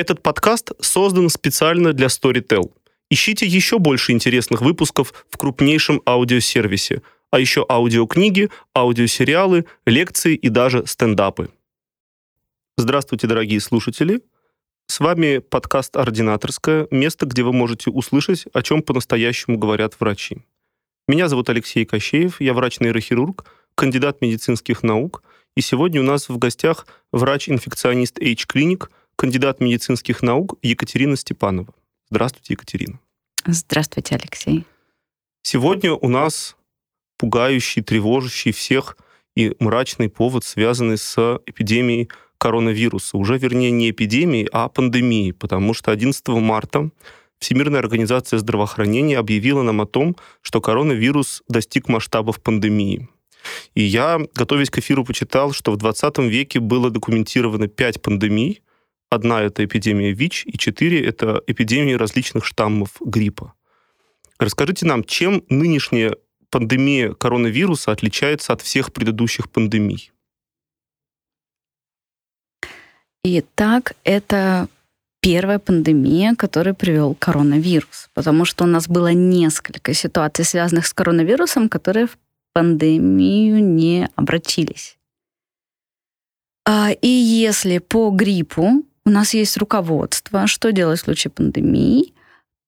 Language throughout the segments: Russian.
Этот подкаст создан специально для Storytel. Ищите еще больше интересных выпусков в крупнейшем аудиосервисе, а еще аудиокниги, аудиосериалы, лекции и даже стендапы. Здравствуйте, дорогие слушатели! С вами подкаст «Ординаторская», место, где вы можете услышать, о чем по-настоящему говорят врачи. Меня зовут Алексей Кощеев, я врач-нейрохирург, кандидат медицинских наук, и сегодня у нас в гостях врач-инфекционист H-клиник, кандидат медицинских наук Екатерина Степанова. Здравствуйте, Екатерина. Здравствуйте, Алексей. Сегодня у нас пугающий, тревожащий всех и мрачный повод, связанный с эпидемией коронавируса. Уже, вернее, не эпидемией, а пандемией, потому что 11 марта Всемирная организация здравоохранения объявила нам о том, что коронавирус достиг масштабов пандемии. И я, готовясь к эфиру, почитал, что в 20 веке было документировано 5 пандемий. Одна — это эпидемия ВИЧ, и четыре — это эпидемии различных штаммов гриппа. Расскажите нам, чем нынешняя пандемия коронавируса отличается от всех предыдущих пандемий? Итак, это первая пандемия, которую привел коронавирус, потому что у нас было несколько ситуаций, связанных с коронавирусом, которые в пандемию не обратились. А, и если по гриппу у нас есть руководство, что делать в случае пандемии,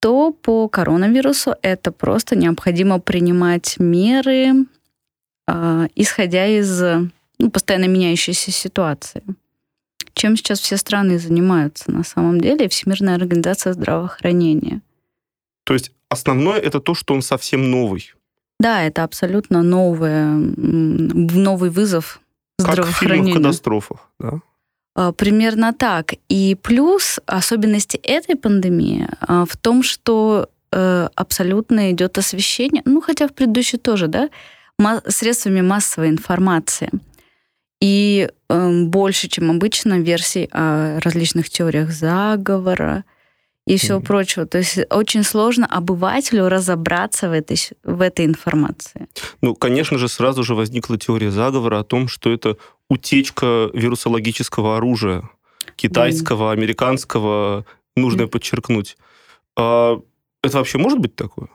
то по коронавирусу это просто необходимо принимать меры, э, исходя из ну, постоянно меняющейся ситуации. Чем сейчас все страны занимаются на самом деле, Всемирная организация здравоохранения. То есть основное это то, что он совсем новый. Да, это абсолютно новое, новый вызов здравоохранению. Как в катастрофах, да? А, примерно так. И плюс особенности этой пандемии а, в том, что э, абсолютно идет освещение, ну хотя в предыдущей тоже, да, средствами массовой информации. И э, больше, чем обычно, версий о различных теориях заговора, и всего mm-hmm. прочего. То есть очень сложно обывателю разобраться в этой, в этой информации. Ну, конечно же, сразу же возникла теория заговора о том, что это утечка вирусологического оружия, китайского, mm-hmm. американского, нужно mm-hmm. подчеркнуть. А это вообще может быть такое?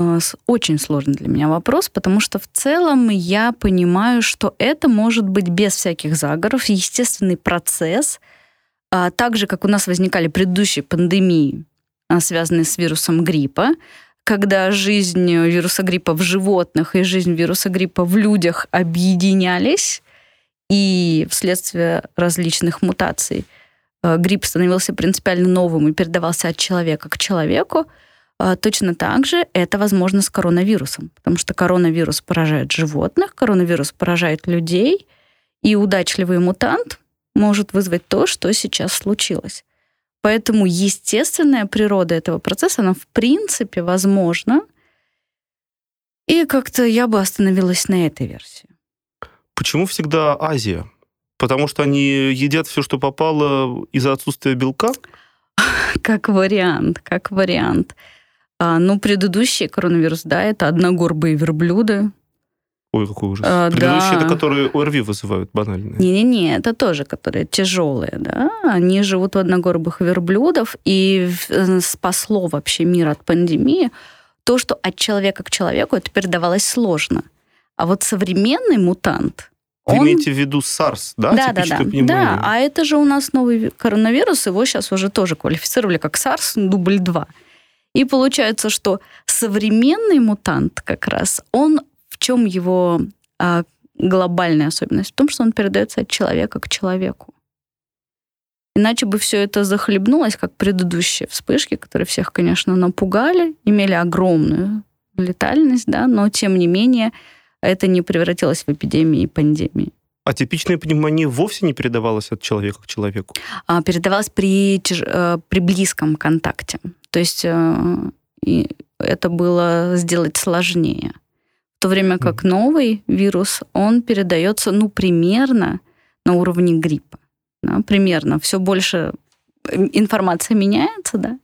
А, очень сложный для меня вопрос, потому что в целом я понимаю, что это может быть без всяких заговоров, естественный процесс – а, так же, как у нас возникали предыдущие пандемии, а, связанные с вирусом гриппа, когда жизнь вируса гриппа в животных и жизнь вируса гриппа в людях объединялись, и вследствие различных мутаций а, грипп становился принципиально новым и передавался от человека к человеку, точно так же это возможно с коронавирусом, потому что коронавирус поражает животных, коронавирус поражает людей, и удачливый мутант может вызвать то, что сейчас случилось. Поэтому естественная природа этого процесса, она в принципе возможна. И как-то я бы остановилась на этой версии. Почему всегда Азия? Потому что они едят все, что попало из-за отсутствия белка? Как вариант, как вариант. А, ну, предыдущий коронавирус, да, это одногорбые верблюды, Ой, какой ужас. А, Предыдущие, да. это которые ОРВИ вызывают банальные. Не-не-не, это тоже которые тяжелые, да. Они живут в одногорбых верблюдов, и э, спасло вообще мир от пандемии то, что от человека к человеку это передавалось сложно. А вот современный мутант, вы он... имеете в виду SARS, да? Да, да, да. Да, а это же у нас новый коронавирус, его сейчас уже тоже квалифицировали как SARS дубль 2. И получается, что современный мутант как раз, он в чем его а, глобальная особенность? В том, что он передается от человека к человеку. Иначе бы все это захлебнулось, как предыдущие вспышки, которые всех, конечно, напугали, имели огромную летальность, да, но тем не менее это не превратилось в эпидемии и пандемии. А типичная пневмония вовсе не передавалась от человека к человеку? А, передавалась при, э, при близком контакте. То есть э, это было сделать сложнее в то время как новый вирус, он передается, ну, примерно на уровне гриппа. Да, примерно. Все больше информация меняется, да.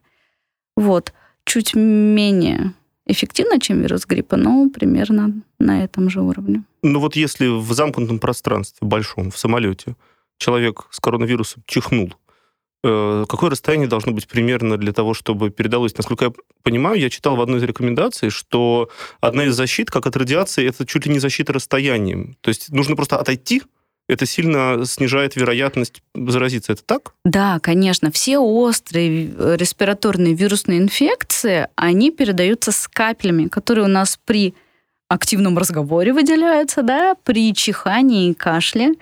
Вот. Чуть менее эффективно, чем вирус гриппа, но примерно на этом же уровне. Ну вот если в замкнутом пространстве большом, в самолете, человек с коронавирусом чихнул, какое расстояние должно быть примерно для того, чтобы передалось? Насколько я понимаю, я читал в одной из рекомендаций, что одна из защит, как от радиации, это чуть ли не защита расстоянием. То есть нужно просто отойти, это сильно снижает вероятность заразиться. Это так? Да, конечно. Все острые э, респираторные вирусные инфекции, они передаются с каплями, которые у нас при активном разговоре выделяются, да, при чихании и кашле.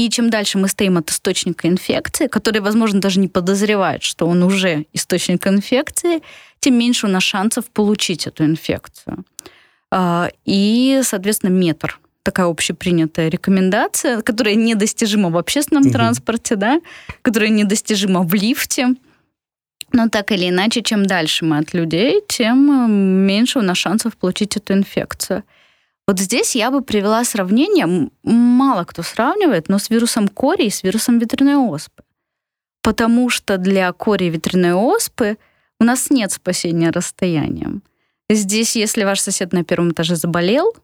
И чем дальше мы стоим от источника инфекции, который, возможно, даже не подозревает, что он уже источник инфекции, тем меньше у нас шансов получить эту инфекцию. А, и, соответственно, метр такая общепринятая рекомендация, которая недостижима в общественном угу. транспорте, да, которая недостижима в лифте. Но так или иначе, чем дальше мы от людей, тем э, меньше у нас шансов получить эту инфекцию. Вот здесь я бы привела сравнение, мало кто сравнивает, но с вирусом кори и с вирусом ветряной оспы. Потому что для кори и ветряной оспы у нас нет спасения расстоянием. Здесь, если ваш сосед на первом этаже заболел,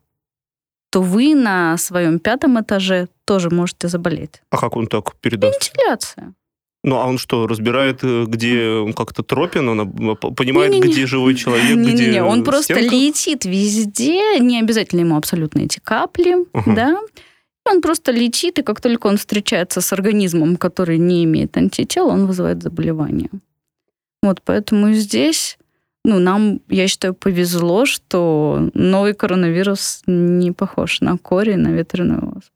то вы на своем пятом этаже тоже можете заболеть. А как он так передаст? Вентиляция. Ну, а он что, разбирает, э, где он как-то тропен, он понимает, не, не, где живой человек, не, где Не-не-не, он просто летит везде, не обязательно ему абсолютно эти капли, uh-huh. да. Он просто летит, и как только он встречается с организмом, который не имеет антител, он вызывает заболевание. Вот поэтому здесь ну, нам, я считаю, повезло, что новый коронавирус не похож на кори, на ветряную оспу.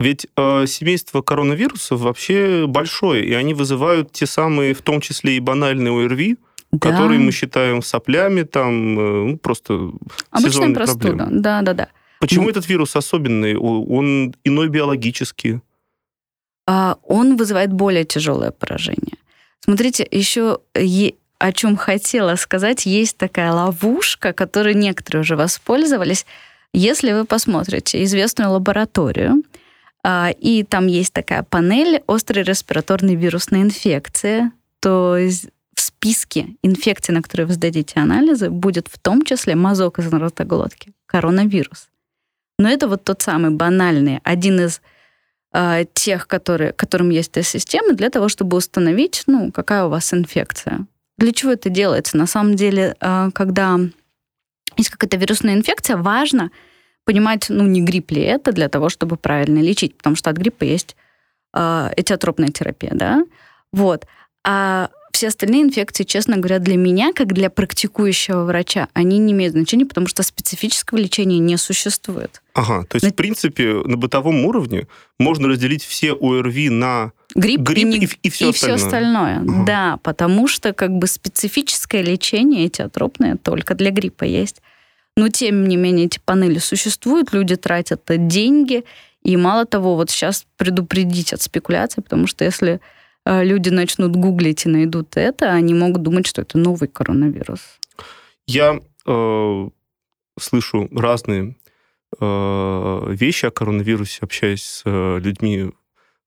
Ведь э, семейство коронавирусов вообще большое, и они вызывают те самые, в том числе и банальные ОРВИ, да. которые мы считаем соплями, там, э, ну, просто Обычная простуда, проблемы. да, да, да. Почему ну, этот вирус особенный? Он иной биологически? А, он вызывает более тяжелое поражение. Смотрите, еще о чем хотела сказать, есть такая ловушка, которой некоторые уже воспользовались. Если вы посмотрите известную лабораторию, и там есть такая панель острой респираторной вирусной инфекции, то в списке инфекций, на которые вы сдадите анализы, будет в том числе мазок из ротоглотки, коронавирус. Но это вот тот самый банальный, один из э, тех, которые, которым есть тест-системы, для того, чтобы установить, ну, какая у вас инфекция. Для чего это делается? На самом деле, э, когда есть какая-то вирусная инфекция, важно понимать, ну, не грипп ли это для того, чтобы правильно лечить, потому что от гриппа есть э, этиотропная терапия, да, вот. А все остальные инфекции, честно говоря, для меня, как для практикующего врача, они не имеют значения, потому что специфического лечения не существует. Ага, то есть, Но... в принципе, на бытовом уровне можно разделить все ОРВИ на грипп, грипп и, не... и, и все и остальное. Все остальное. Ага. Да, потому что как бы специфическое лечение этиотропное только для гриппа есть. Но, тем не менее, эти панели существуют, люди тратят деньги, и мало того, вот сейчас предупредить от спекуляций, потому что если Э, люди начнут гуглить и найдут это, они могут думать, что это новый коронавирус. Я э, слышу разные э, вещи о коронавирусе, общаясь с э, людьми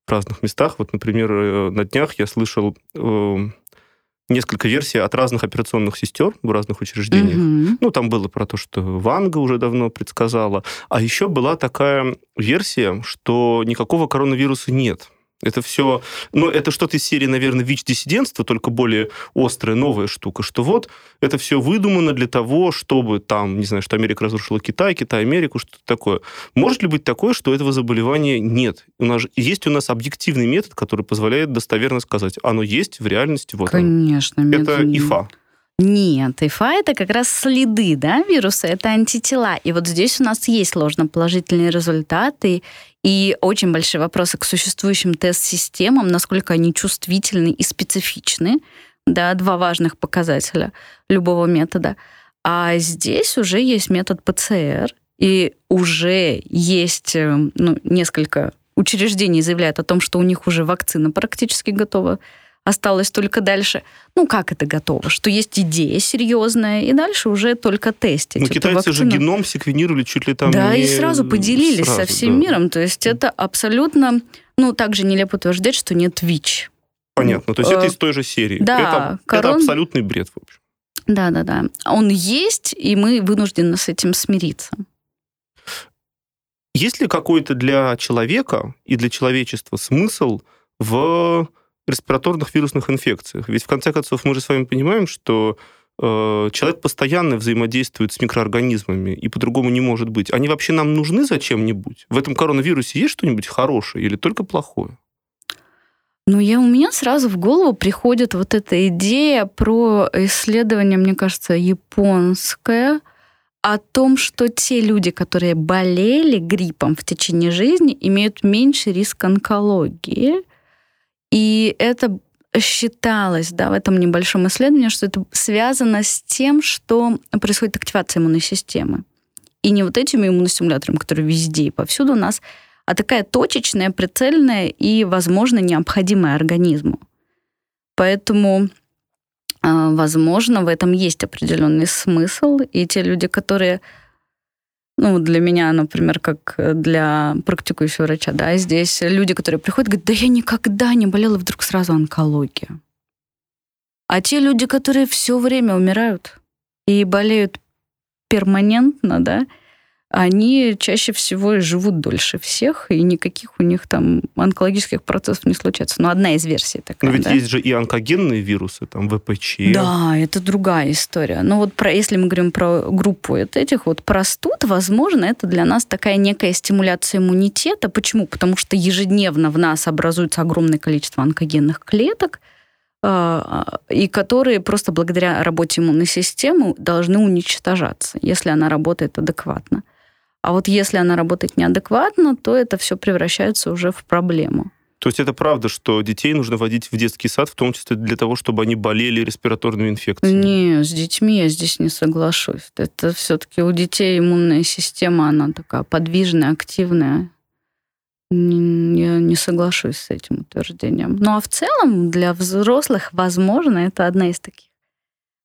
в разных местах. Вот, например, э, на днях я слышал э, несколько версий от разных операционных сестер в разных учреждениях. Угу. Ну, там было про то, что Ванга уже давно предсказала. А еще была такая версия, что никакого коронавируса нет. Это все, ну, это что-то из серии, наверное, ВИЧ-диссидентства, только более острая, новая штука, что вот это все выдумано для того, чтобы там, не знаю, что Америка разрушила Китай, Китай Америку, что-то такое. Может ли быть такое, что этого заболевания нет? У нас есть у нас объективный метод, который позволяет достоверно сказать, оно есть в реальности, вот Конечно. Оно. Это ИФА. Нет, ИФА это как раз следы да, вируса, это антитела. И вот здесь у нас есть ложноположительные результаты и очень большие вопросы к существующим тест-системам, насколько они чувствительны и специфичны. Да, два важных показателя любого метода. А здесь уже есть метод ПЦР, и уже есть э, ну, несколько учреждений заявляют о том, что у них уже вакцина практически готова осталось только дальше, ну как это готово, что есть идея серьезная, и дальше уже только тестить. Ну китайцы же геном секвенировали чуть ли там Да, не... и сразу поделились сразу, со всем да. миром, то есть это абсолютно, ну также нелепо утверждать, что нет ВИЧ. Понятно, то есть это э, из той же серии. Да, это, корон... это абсолютный бред, в общем. Да, да, да. Он есть, и мы вынуждены с этим смириться. Есть ли какой-то для человека и для человечества смысл в респираторных вирусных инфекциях? Ведь в конце концов мы же с вами понимаем, что э, человек постоянно взаимодействует с микроорганизмами, и по-другому не может быть. Они вообще нам нужны зачем-нибудь? В этом коронавирусе есть что-нибудь хорошее или только плохое? Ну, я, у меня сразу в голову приходит вот эта идея про исследование, мне кажется, японское, о том, что те люди, которые болели гриппом в течение жизни, имеют меньший риск онкологии. И это считалось да, в этом небольшом исследовании, что это связано с тем, что происходит активация иммунной системы. И не вот этими иммуностимуляторами, которые везде и повсюду у нас, а такая точечная, прицельная и, возможно, необходимая организму. Поэтому а, возможно, в этом есть определенный смысл, и те люди, которые, ну, для меня, например, как для практикующего врача, да, здесь люди, которые приходят, говорят, да я никогда не болела, вдруг сразу онкология. А те люди, которые все время умирают и болеют перманентно, да, они чаще всего живут дольше всех, и никаких у них там онкологических процессов не случается. Но одна из версий такая. Но ведь да? есть же и онкогенные вирусы, там ВПЧ. Да, это другая история. Но вот про, если мы говорим про группу вот этих вот простуд, возможно, это для нас такая некая стимуляция иммунитета. Почему? Потому что ежедневно в нас образуется огромное количество онкогенных клеток, а, и которые просто благодаря работе иммунной системы должны уничтожаться, если она работает адекватно. А вот если она работает неадекватно, то это все превращается уже в проблему. То есть это правда, что детей нужно водить в детский сад, в том числе для того, чтобы они болели респираторными инфекциями? Не, с детьми я здесь не соглашусь. Это все-таки у детей иммунная система, она такая подвижная, активная. Я не соглашусь с этим утверждением. Ну а в целом для взрослых, возможно, это одна из таких,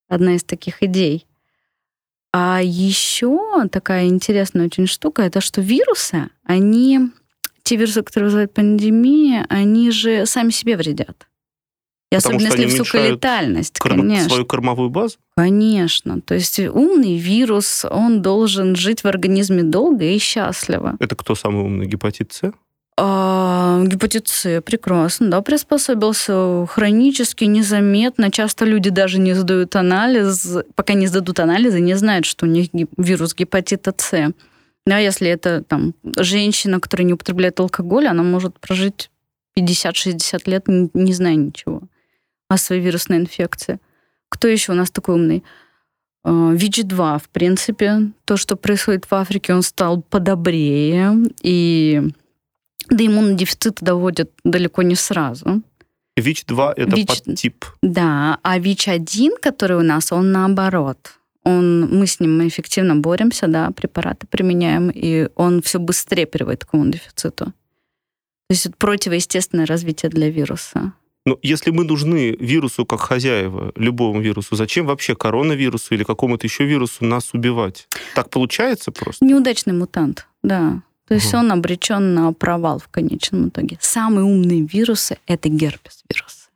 одна из таких идей. А еще такая интересная очень штука, это что вирусы, они, те вирусы, которые вызывают пандемии, они же сами себе вредят. И Потому особенно если они высоколетальность, корм... конечно. свою кормовую базу? Конечно. То есть умный вирус, он должен жить в организме долго и счастливо. Это кто самый умный? Гепатит С? А, гепатит С прекрасно, да, приспособился хронически, незаметно. Часто люди даже не сдают анализ, пока не сдадут анализы, не знают, что у них вирус гепатита С. Да, если это там женщина, которая не употребляет алкоголь, она может прожить 50-60 лет, не, не зная ничего о своей вирусной инфекции. Кто еще у нас такой умный? А, ВИЧ-2, в принципе, то, что происходит в Африке, он стал подобрее, и до иммунодефицита доводят далеко не сразу. ВИЧ-2 – это ВИЧ... подтип. Да, а ВИЧ-1, который у нас, он наоборот. Он, мы с ним эффективно боремся, да, препараты применяем, и он все быстрее приводит к иммунодефициту. То есть это противоестественное развитие для вируса. Но если мы нужны вирусу как хозяева, любому вирусу, зачем вообще коронавирусу или какому-то еще вирусу нас убивать? Так получается просто? Неудачный мутант, да. То есть угу. он обречен на провал в конечном итоге. Самые умные вирусы — это герпес-вирусы.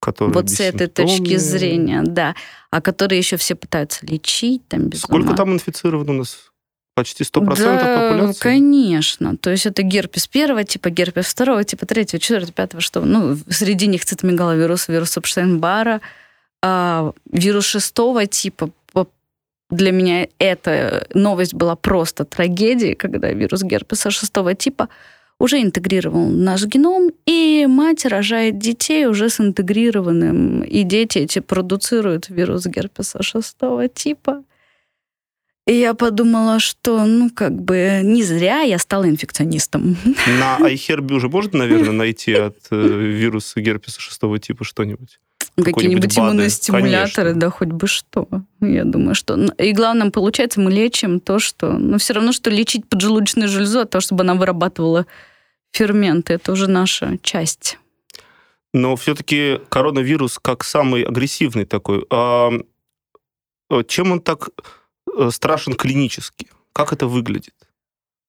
Которые вот с этой точки зрения, да. А которые еще все пытаются лечить. Там, без Сколько ума. там инфицировано у нас? Почти 100% да, популяции? конечно. То есть это герпес первого типа, герпес второго типа, третьего, четвертого, пятого, что? Ну, среди них цитомегаловирус, вирус Эпштейн-Барра, а, вирус шестого типа, для меня эта новость была просто трагедией, когда вирус герпеса шестого типа уже интегрировал наш геном, и мать рожает детей уже с интегрированным, и дети эти продуцируют вирус герпеса шестого типа. И я подумала, что, ну, как бы, не зря я стала инфекционистом. На iHerb уже можно, наверное, найти от э, вируса герпеса шестого типа что-нибудь? Какие-нибудь иммунные стимуляторы, да, хоть бы что. Я думаю, что... И главное, получается, мы лечим то, что... Ну, все равно, что лечить поджелудочную железу от того, чтобы она вырабатывала ферменты. Это уже наша часть. Но все-таки коронавирус как самый агрессивный такой. А чем он так э, страшен клинически? Как это выглядит?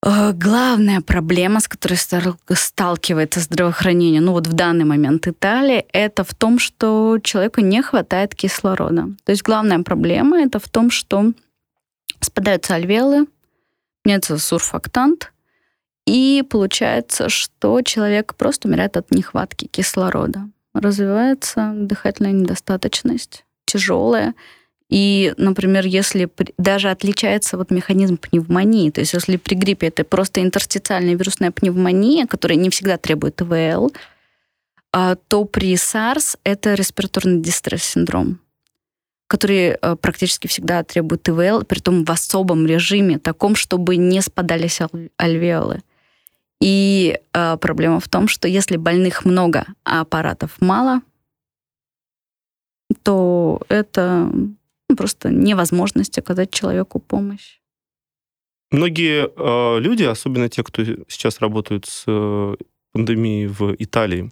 Э, главная проблема, с которой сталкивается здравоохранение, ну вот в данный момент Италия, это в том, что человеку не хватает кислорода. То есть главная проблема это в том, что спадаются альвеолы, меняется сурфактант, И получается, что человек просто умирает от нехватки кислорода. Развивается дыхательная недостаточность, тяжелая. И, например, если даже отличается вот механизм пневмонии, то есть если при гриппе это просто интерстициальная вирусная пневмония, которая не всегда требует ИВЛ, а, то при SARS это респираторный дистресс-синдром, который э, практически всегда требует ИВЛ, при том в особом режиме, таком, чтобы не спадались альвеолы. И э, проблема в том, что если больных много, а аппаратов мало, то это просто невозможность оказать человеку помощь. Многие э, люди, особенно те, кто сейчас работают с э, пандемией в Италии,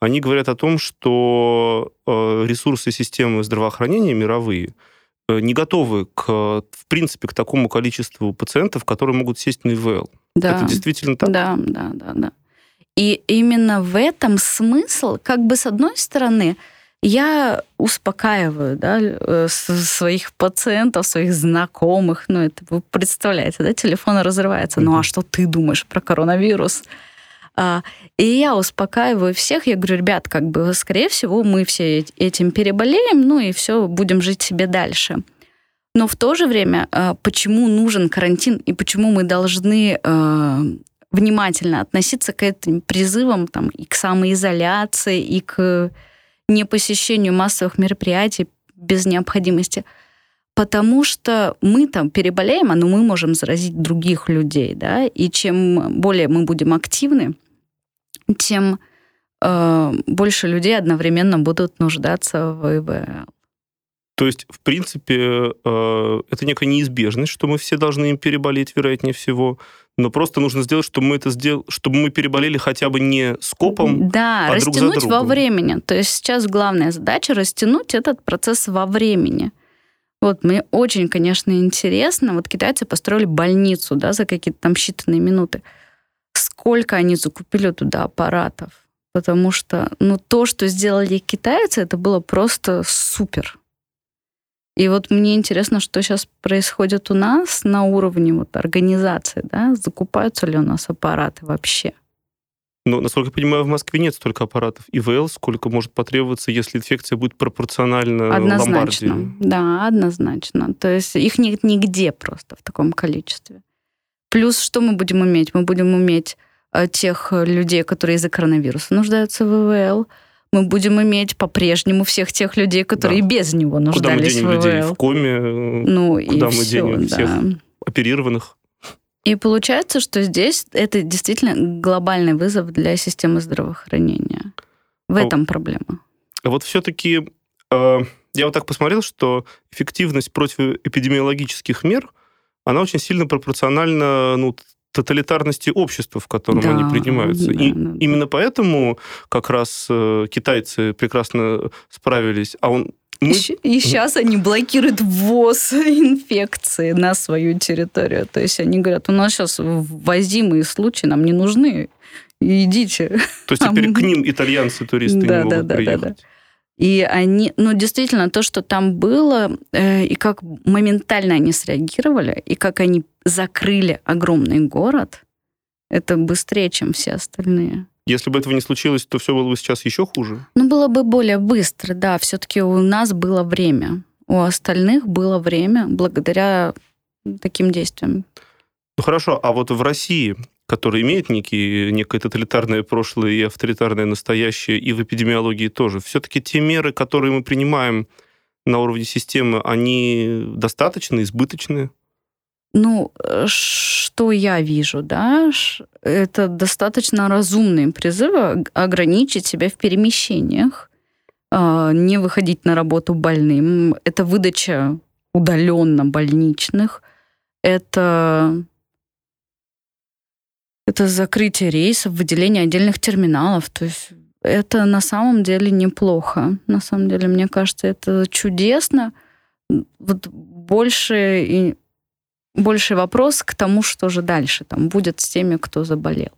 они говорят о том, что э, ресурсы системы здравоохранения мировые э, не готовы, к, в принципе, к такому количеству пациентов, которые могут сесть на ИВЛ. Да. Это действительно так? Да, да, да, да. И именно в этом смысл, как бы с одной стороны, я успокаиваю да, э, своих пациентов, своих знакомых. Ну, это вы представляете, да, телефон разрывается. Ну, а что ты думаешь про коронавирус? А, и я успокаиваю всех, я говорю, ребят, как бы, скорее всего, мы все этим переболеем, ну и все, будем жить себе дальше. Но в то же время, а, почему нужен карантин и почему мы должны а, внимательно относиться к этим призывам там, и к самоизоляции, и к непосещению массовых мероприятий без необходимости. Потому что мы там переболеем, но мы можем заразить других людей, да, и чем более мы будем активны, тем э, больше людей одновременно будут нуждаться в ИВЛ. То есть, в принципе, э, это некая неизбежность, что мы все должны им переболеть, вероятнее всего. Но просто нужно сделать, чтобы мы это сделали, чтобы мы переболели хотя бы не скопом, да, а растянуть друг за другом. во времени. То есть сейчас главная задача растянуть этот процесс во времени. Вот мне очень, конечно, интересно. Вот китайцы построили больницу, да, за какие-то там считанные минуты сколько они закупили туда аппаратов. Потому что, ну, то, что сделали китайцы, это было просто супер. И вот мне интересно, что сейчас происходит у нас на уровне вот организации, да, закупаются ли у нас аппараты вообще. Ну, насколько я понимаю, в Москве нет столько аппаратов ИВЛ, сколько может потребоваться, если инфекция будет пропорциональна однозначно. Ломбардии. Да, однозначно. То есть их нет нигде просто в таком количестве. Плюс что мы будем уметь? Мы будем уметь Э, тех э, людей, которые из-за коронавируса нуждаются в ИВЛ. Мы будем иметь по-прежнему всех тех людей, которые да. без него нуждались куда мы денем в ИВЛ. людей в коме? Ну, куда мы все, денем да. всех оперированных? И получается, что здесь это действительно глобальный вызов для системы здравоохранения. В а, этом проблема. Вот все-таки э, я вот так посмотрел, что эффективность противоэпидемиологических мер, она очень сильно пропорциональна ну, тоталитарности общества, в котором да, они принимаются. Да, и да, именно поэтому как раз э, китайцы прекрасно справились, а он мы... И сейчас они блокируют ввоз инфекции на свою территорию. То есть они говорят, у нас сейчас ввозимые случаи, нам не нужны, идите. То есть теперь к ним итальянцы-туристы да, не могут да, приехать. Да, да. И они, ну, действительно, то, что там было, э, и как моментально они среагировали, и как они закрыли огромный город, это быстрее, чем все остальные. Если бы этого не случилось, то все было бы сейчас еще хуже? Ну, было бы более быстро, да. Все-таки у нас было время. У остальных было время благодаря таким действиям. Ну хорошо, а вот в России который имеет некий, некое тоталитарное прошлое и авторитарное настоящее, и в эпидемиологии тоже. Все-таки те меры, которые мы принимаем на уровне системы, они достаточно избыточны? Ну, э, что я вижу, да, это достаточно разумные призывы ограничить себя в перемещениях, а, не выходить на работу больным. Это выдача удаленно больничных, это это закрытие рейсов, выделение отдельных терминалов. То есть это на самом деле неплохо. На самом деле, мне кажется, это чудесно. Вот больше и больший вопрос к тому, что же дальше там будет с теми, кто заболел.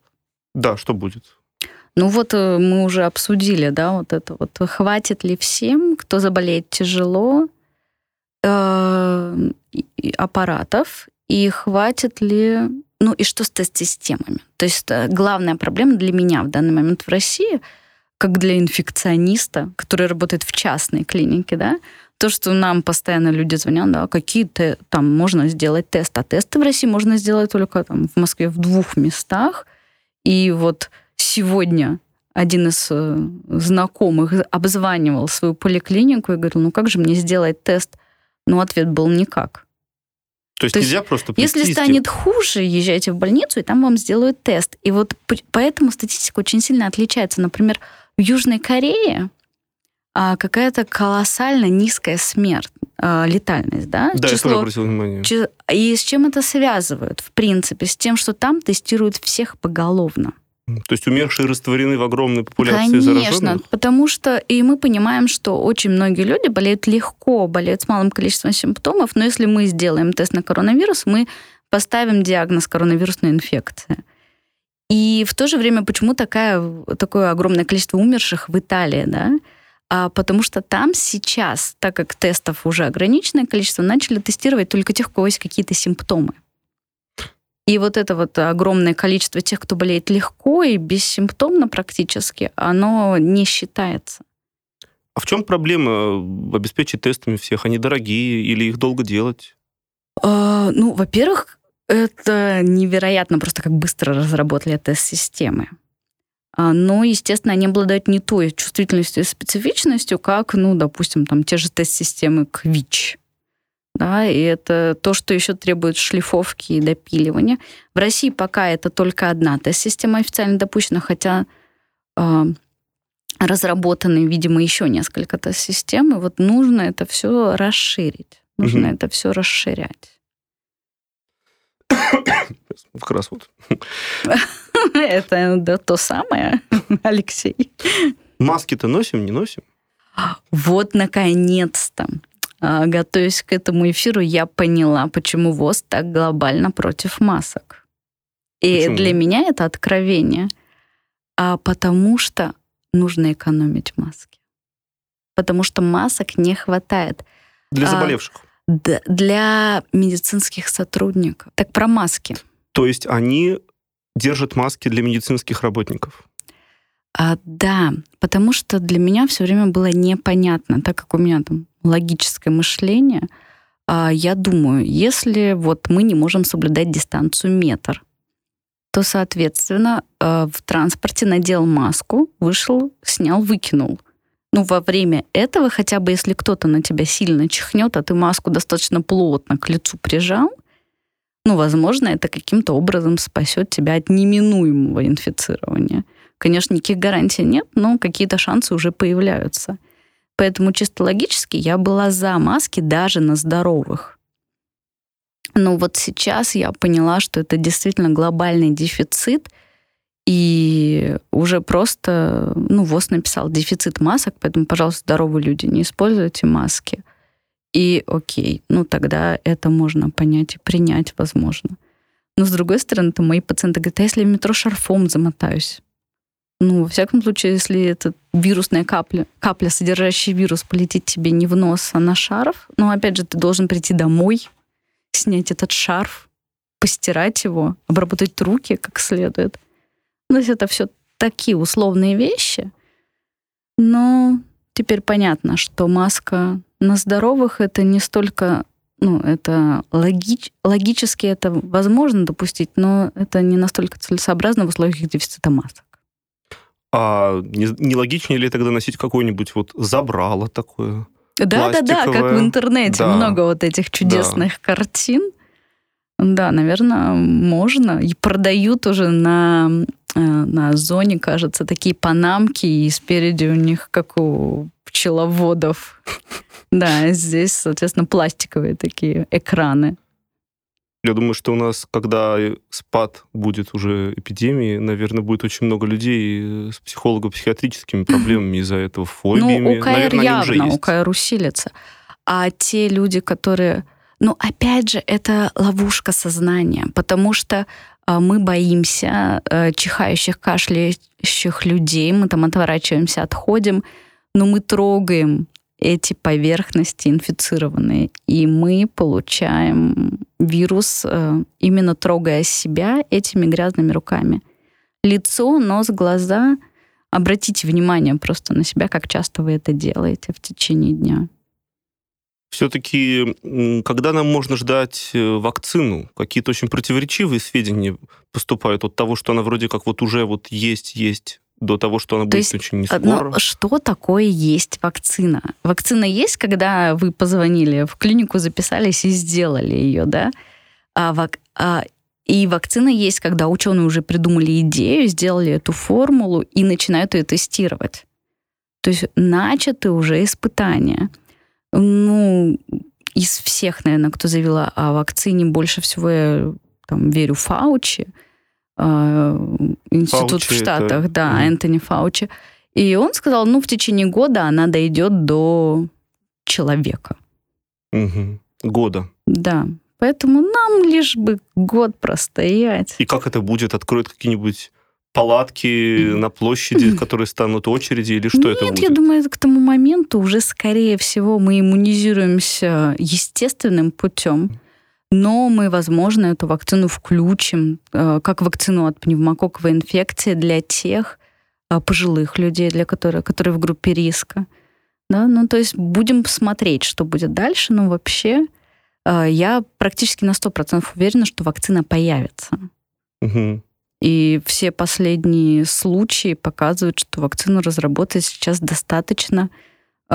Да, что будет? Ну вот э, мы уже обсудили, да, вот это вот. Хватит ли всем, кто заболеет тяжело, э, аппаратов, и хватит ли ну и что с тест-системами? То есть э, главная проблема для меня в данный момент в России, как для инфекциониста, который работает в частной клинике, да, то, что нам постоянно люди звонят, да, какие то там можно сделать тест, а тесты в России можно сделать только там в Москве в двух местах. И вот сегодня один из э, знакомых обзванивал свою поликлинику и говорил, ну как же мне сделать тест? Ну, ответ был никак. То есть, То нельзя просто прийти Если станет хуже, езжайте в больницу, и там вам сделают тест. И вот поэтому статистика очень сильно отличается. Например, в Южной Корее а, какая-то колоссально низкая смерть, а, летальность, да? Да, Число, я тоже обратил внимание. И с чем это связывают? В принципе, с тем, что там тестируют всех поголовно. То есть умершие растворены в огромной популяции Конечно, зараженных? потому что и мы понимаем, что очень многие люди болеют легко, болеют с малым количеством симптомов, но если мы сделаем тест на коронавирус, мы поставим диагноз коронавирусная инфекция. И в то же время почему такая, такое огромное количество умерших в Италии, да? А потому что там сейчас, так как тестов уже ограниченное количество, начали тестировать только тех, у кого есть какие-то симптомы. И вот это вот огромное количество тех, кто болеет легко и бессимптомно практически, оно не считается. А в чем проблема э, обеспечить тестами всех? Они дорогие или их долго делать? А, ну, во-первых, это невероятно просто как быстро разработали тест-системы. А, но, естественно, они обладают не той чувствительностью и специфичностью, как, ну, допустим, там те же тест-системы КВИЧ да, и это то, что еще требует шлифовки и допиливания. В России пока это только одна тест-система официально допущена, хотя э, разработаны, видимо, еще несколько тест-систем, и вот нужно это все расширить, нужно угу. это все расширять. Как раз вот. Это да, то самое, Алексей. Маски-то носим, не носим? Вот, наконец-то. А, готовясь к этому эфиру, я поняла, почему ВОЗ так глобально против масок. И почему? для меня это откровение. А потому что нужно экономить маски. Потому что масок не хватает. Для а, заболевших? А, для медицинских сотрудников. Так про маски. То есть они держат маски для медицинских работников? А, да, потому что для меня все время было непонятно, так как у меня там логическое мышление, а, я думаю, если вот мы не можем соблюдать дистанцию метр, то, соответственно, а, в транспорте надел маску, вышел, снял, выкинул. Ну, во время этого, хотя бы если кто-то на тебя сильно чихнет, а ты маску достаточно плотно к лицу прижал, ну, возможно, это каким-то образом спасет тебя от неминуемого инфицирования. Конечно, никаких гарантий нет, но какие-то шансы уже появляются. Поэтому чисто логически я была за маски даже на здоровых. Но вот сейчас я поняла, что это действительно глобальный дефицит, и уже просто, ну, ВОЗ написал дефицит масок, поэтому, пожалуйста, здоровые люди, не используйте маски. И окей, ну тогда это можно понять и принять, возможно. Но с другой стороны, то мои пациенты говорят, а если я в метро шарфом замотаюсь? Ну, во всяком случае, если это вирусная капля, капля, содержащая вирус, полетит тебе не в нос, а на шарф, ну, опять же, ты должен прийти домой, снять этот шарф, постирать его, обработать руки как следует. Ну, то есть это все такие условные вещи. Но теперь понятно, что маска на здоровых это не столько ну, это логич, логически это возможно допустить, но это не настолько целесообразно в условиях дефицита масок. А не, не логичнее ли тогда носить какое-нибудь вот забрало такое? Да-да-да, как в интернете да. много вот этих чудесных да. картин. Да, наверное, можно. И продают уже на, э, на зоне, кажется, такие панамки, и спереди у них, как у пчеловодов. Да, здесь, соответственно, пластиковые такие экраны. Я думаю, что у нас, когда спад будет уже эпидемии, наверное, будет очень много людей с психолого-психиатрическими проблемами из-за этого, фобиями. Ну, УКР наверное, явно, УКР усилится. А те люди, которые... Ну, опять же, это ловушка сознания, потому что а, мы боимся э, чихающих, кашляющих людей, мы там отворачиваемся, отходим, но мы трогаем эти поверхности инфицированные, и мы получаем вирус, э, именно трогая себя этими грязными руками. Лицо, нос, глаза. Обратите внимание просто на себя, как часто вы это делаете в течение дня. Все-таки, когда нам можно ждать э, вакцину? Какие-то очень противоречивые сведения поступают от того, что она вроде как вот уже вот есть, есть, до того, что она То будет есть, очень не скоро. Ну, что такое есть вакцина? Вакцина есть, когда вы позвонили в клинику, записались и сделали ее, да? А, вак... а и вакцина есть, когда ученые уже придумали идею, сделали эту формулу и начинают ее тестировать. То есть начаты уже испытания. Ну, из всех, наверное, кто заявил о вакцине, больше всего я там, верю Фаучи, институт Фаучи в Штатах, это... да, mm. Энтони Фаучи. И он сказал, ну, в течение года она дойдет до человека. Угу. Года. Да. Поэтому нам лишь бы год простоять. И как это будет? Откроют какие-нибудь палатки на площади, которые станут очереди, или что Нет, это будет? я думаю, к тому моменту уже, скорее всего, мы иммунизируемся естественным путем, но мы, возможно, эту вакцину включим, э, как вакцину от пневмококковой инфекции для тех э, пожилых людей, для которых, которые в группе риска. Да? Ну, то есть будем смотреть, что будет дальше, но вообще Э, я практически на 100% уверена, что вакцина появится. Угу. И все последние случаи показывают, что вакцину разработать сейчас достаточно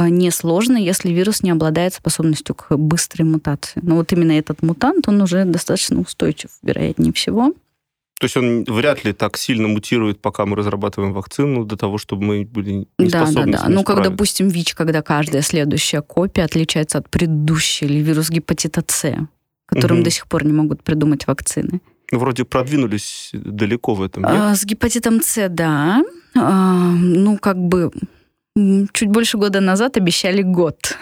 несложно, если вирус не обладает способностью к быстрой мутации. Но вот именно этот мутант, он уже достаточно устойчив, вероятнее всего. То есть он вряд ли так сильно мутирует, пока мы разрабатываем вакцину, до того, чтобы мы были не да, способны Да, да, да. Ну, как, допустим, ВИЧ, когда каждая следующая копия отличается от предыдущей, или вирус гепатита С, которым угу. до сих пор не могут придумать вакцины. Ну, вроде продвинулись далеко в этом, нет? А, с гепатитом С, да. А, ну, как бы чуть больше года назад обещали год.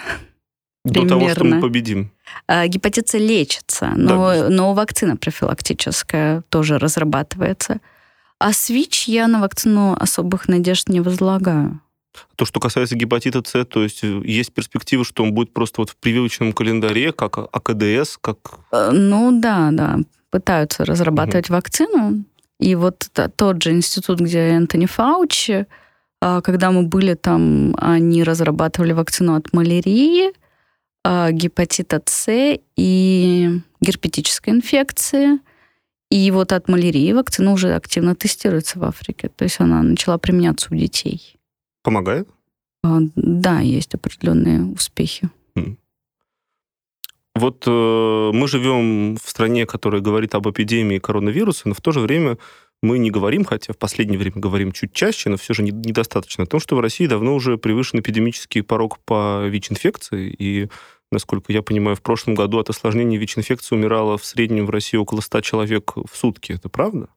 До примерно. того, что мы победим. А, гепатит лечится, но, да. но вакцина профилактическая тоже разрабатывается. А с ВИЧ я на вакцину особых надежд не возлагаю. То, что касается гепатита С, то есть э, есть перспектива, что он будет просто вот в прививочном календаре, как АКДС, как... Э, ну да, да, пытаются разрабатывать угу. вакцину. И вот тот же институт, где Энтони Фаучи, когда мы были там, они разрабатывали вакцину от малярии, а, гепатита С и герпетической инфекции. И вот от малярии вакцина уже активно тестируется в Африке. То есть она начала применяться у детей. Помогает? А, да, есть определенные успехи. Вот э, мы живем в стране, которая говорит об эпидемии коронавируса, но в то же время мы не говорим, хотя в последнее время говорим чуть чаще, но все же недостаточно, о том, что в России давно уже превышен эпидемический порог по ВИЧ-инфекции, и Насколько я понимаю, в прошлом году от осложнений ВИЧ-инфекции умирало в среднем в России около 100 человек в сутки. Это правда?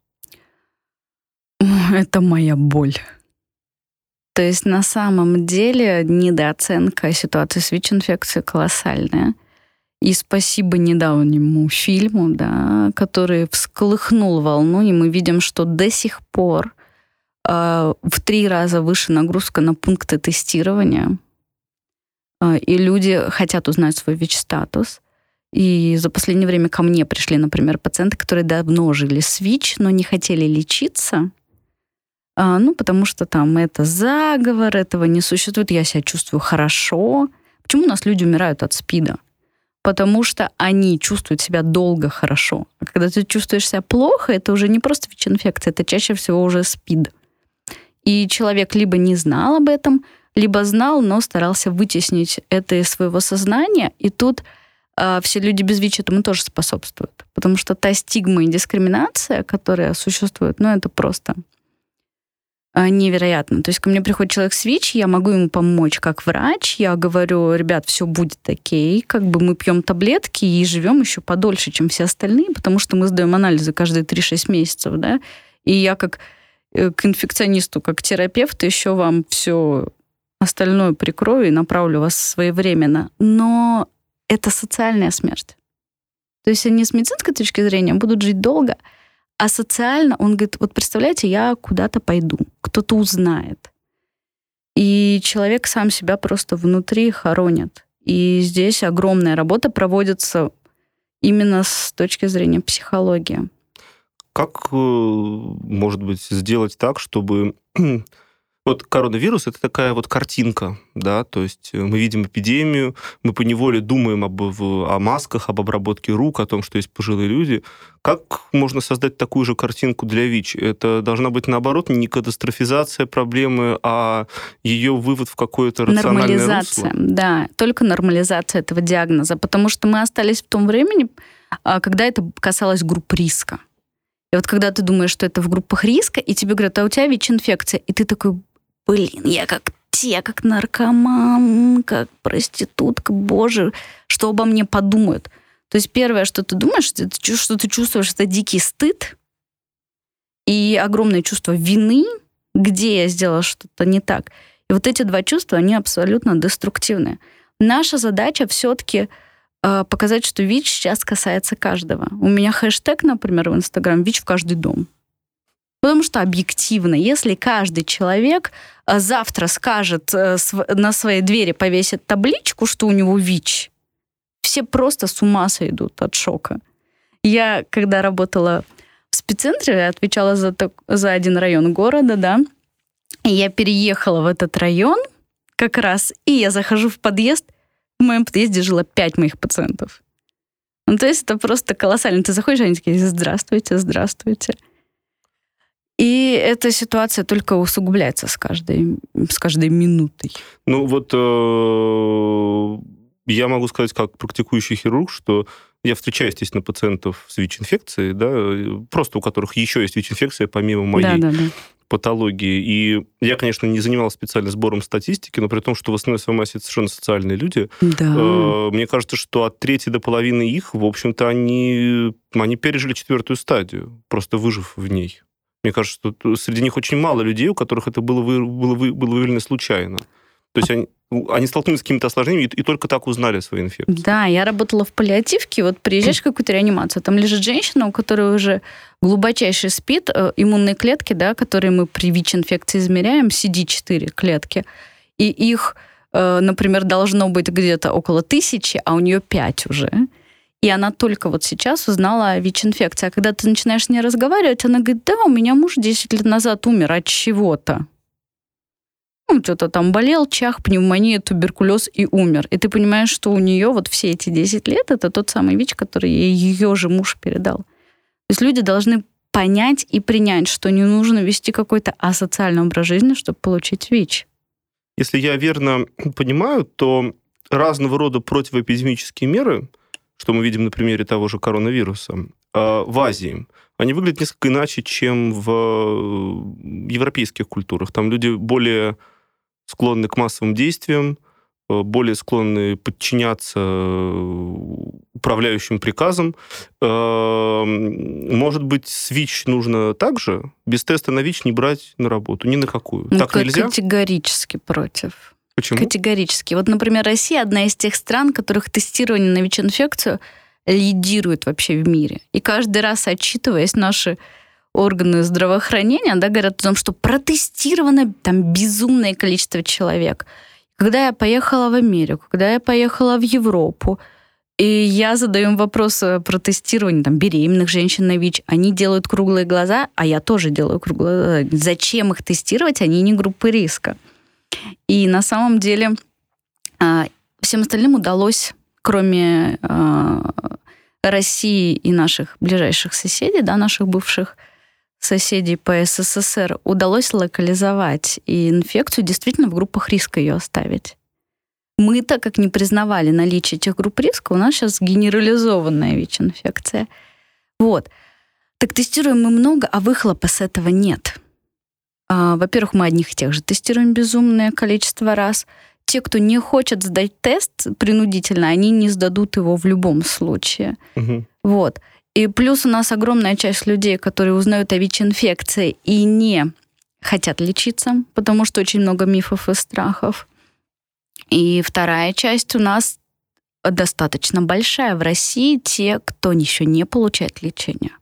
Это моя боль. То есть на самом деле недооценка ситуации с ВИЧ-инфекцией колоссальная. И спасибо недавнему фильму, да, который всколыхнул волну, и мы видим, что до сих пор э, в три раза выше нагрузка на пункты тестирования а, и люди хотят узнать свой ВИЧ-статус. И за последнее время ко мне пришли, например, пациенты, которые давно жили с ВИЧ, но не хотели лечиться, а, ну, потому что там это заговор, этого не существует, я себя чувствую хорошо. Почему у нас люди умирают от СПИДа? Потому что они чувствуют себя долго хорошо. А когда ты чувствуешь себя плохо, это уже не просто ВИЧ-инфекция, это чаще всего уже СПИД. И человек либо не знал об этом, либо знал, но старался вытеснить это из своего сознания. И тут э, все люди без ВИЧ этому тоже способствуют. Потому что та стигма и дискриминация, которая существует, ну, это просто невероятно. То есть ко мне приходит человек с ВИЧ, я могу ему помочь как врач, я говорю, ребят, все будет окей, как бы мы пьем таблетки и живем еще подольше, чем все остальные, потому что мы сдаем анализы каждые 3-6 месяцев, да, и я как э, к инфекционисту, как терапевт, еще вам все остальное прикрою и направлю вас своевременно. Но это социальная смерть. То есть они с медицинской точки зрения будут жить долго, а социально он говорит, вот представляете, я куда-то пойду, кто-то узнает. и человек сам себя просто внутри хоронит. И здесь огромная работа проводится именно с точки зрения психологии. Как, э, может быть, сделать так, чтобы вот коронавирус это такая вот картинка, да, то есть э, мы видим эпидемию, мы по неволе думаем об, о масках, об обработке рук, о том, что есть пожилые люди. Как можно создать такую же картинку для ВИЧ? Это должна быть, наоборот, не катастрофизация проблемы, а ее вывод в какое-то рациональное Нормализация, русло? да, только нормализация этого диагноза, потому что мы остались в том времени, а, когда это касалось групп риска. И вот когда ты думаешь, что это в группах риска, и тебе говорят, а у тебя ВИЧ-инфекция, и ты такой, блин, я как те, как наркоман, как проститутка, боже, что обо мне подумают. То есть первое, что ты думаешь, что ты чувствуешь, это дикий стыд и огромное чувство вины, где я сделала что-то не так. И вот эти два чувства, они абсолютно деструктивные. Наша задача все-таки э, показать, что ВИЧ сейчас касается каждого. У меня хэштег, например, в Инстаграм «ВИЧ в каждый дом». Потому что объективно, если каждый человек э, завтра скажет э, на своей двери повесит табличку, что у него ВИЧ, все просто с ума сойдут от шока. Я, когда работала в спеццентре, отвечала за, за один район города, да, и я переехала в этот район как раз, и я захожу в подъезд, в моем подъезде жило пять моих пациентов. Ну, то есть это просто колоссально. Ты заходишь, они такие, здравствуйте, здравствуйте. И эта ситуация только усугубляется с каждой, с каждой минутой. Ну вот э, я могу сказать, как практикующий хирург, что я встречаю, естественно, пациентов с ВИЧ-инфекцией, да, просто у которых еще есть ВИЧ-инфекция помимо моей да, да, да. патологии. И я, конечно, не занимался специально сбором статистики, но при том, что в основной своей массе это совершенно социальные люди, да. э, мне кажется, что от трети до половины их, в общем-то, они, они пережили четвертую стадию, просто выжив в ней. Мне кажется, что среди них очень мало людей, у которых это было, вы, было, было выявлено случайно. То есть они, они столкнулись с какими-то осложнениями и, и только так узнали о своей инфекции. Да, я работала в паллиативке, вот приезжаешь в какую-то реанимацию, там лежит женщина, у которой уже глубочайший спит, э, иммунные клетки, да, которые мы при ВИЧ-инфекции измеряем, CD4 клетки, и их, э, например, должно быть где-то около тысячи, а у нее пять уже. И она только вот сейчас узнала о ВИЧ-инфекции. А когда ты начинаешь с ней разговаривать, она говорит, да, у меня муж 10 лет назад умер от чего-то. Ну, что-то там болел, чах, пневмония, туберкулез и умер. И ты понимаешь, что у нее вот все эти 10 лет это тот самый ВИЧ, который ей ее же муж передал. То есть люди должны понять и принять, что не нужно вести какой-то асоциальный образ жизни, чтобы получить ВИЧ. Если я верно понимаю, то разного рода противоэпидемические меры что мы видим на примере того же коронавируса, а, в Азии, они выглядят несколько иначе, чем в э, европейских культурах. Там люди более склонны к массовым действиям, э, более склонны подчиняться э, управляющим приказам. Может быть, с ВИЧ нужно также без теста на ВИЧ не брать на работу, ни на какую. Ну, так нельзя? Категорически против. Почему? Категорически. Вот, например, Россия одна из тех стран, которых тестирование на ВИЧ-инфекцию лидирует вообще в мире. И каждый раз, отчитываясь, наши органы здравоохранения да, говорят о том, что протестировано там безумное количество человек. Когда я поехала в Америку, когда я поехала в Европу, и я задаю им вопрос про тестирование там, беременных женщин на ВИЧ. Они делают круглые глаза, а я тоже делаю круглые глаза. Зачем их тестировать? Они не группы риска. И на самом деле а, всем остальным удалось, кроме а, России и наших ближайших соседей, да, наших бывших соседей по СССР, удалось локализовать и инфекцию действительно в группах риска ее оставить. Мы, так как не признавали наличие этих групп риска, у нас сейчас генерализованная ВИЧ-инфекция. Вот. Так тестируем мы много, а выхлопа с этого нет. А, во-первых, мы одних и тех же тестируем безумное количество раз. Те, кто не хочет сдать тест принудительно, они не сдадут его в любом случае. Угу. Вот. И плюс у нас огромная часть людей, которые узнают о ВИЧ-инфекции и не хотят лечиться, потому что очень много мифов и страхов. И вторая часть у нас достаточно большая. В России те, кто еще не получает лечение.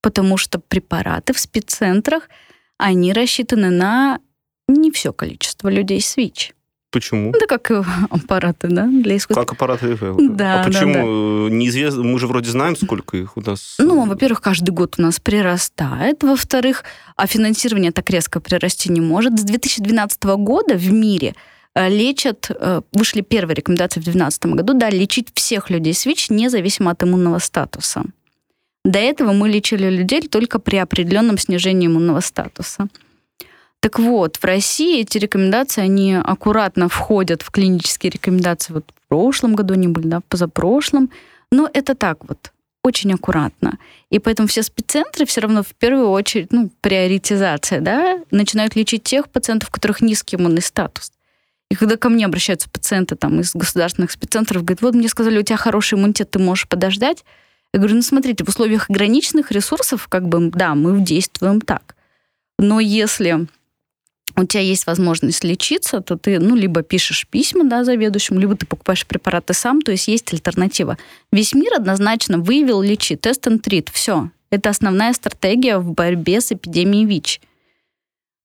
Потому что препараты в спеццентрах – они рассчитаны на не все количество людей с ВИЧ. Почему? Да как аппараты, да, для искусства. Как аппараты ИВЛ. Да, а почему? да, да. Неизвестно. Мы же вроде знаем, сколько их у нас. Ну, во-первых, каждый год у нас прирастает. Во-вторых, а финансирование так резко прирасти не может. С 2012 года в мире э, лечат, э, вышли первые рекомендации в 2012 году, да, лечить всех людей с ВИЧ, независимо от иммунного статуса. До этого мы лечили людей только при определенном снижении иммунного статуса. Так вот, в России эти рекомендации, они аккуратно входят в клинические рекомендации. Вот в прошлом году они были, да, в позапрошлом. Но это так вот, очень аккуратно. И поэтому все спеццентры все равно в первую очередь, ну, приоритизация, да, начинают лечить тех пациентов, у которых низкий иммунный статус. И когда ко мне обращаются пациенты там, из государственных спеццентров, говорят, вот мне сказали, у тебя хороший иммунитет, ты можешь подождать. Я говорю, ну смотрите, в условиях ограниченных ресурсов, как бы, да, мы действуем так. Но если у тебя есть возможность лечиться, то ты, ну, либо пишешь письма, да, заведующему, либо ты покупаешь препараты сам, то есть есть альтернатива. Весь мир однозначно выявил, лечи, тест and treat, все. Это основная стратегия в борьбе с эпидемией ВИЧ.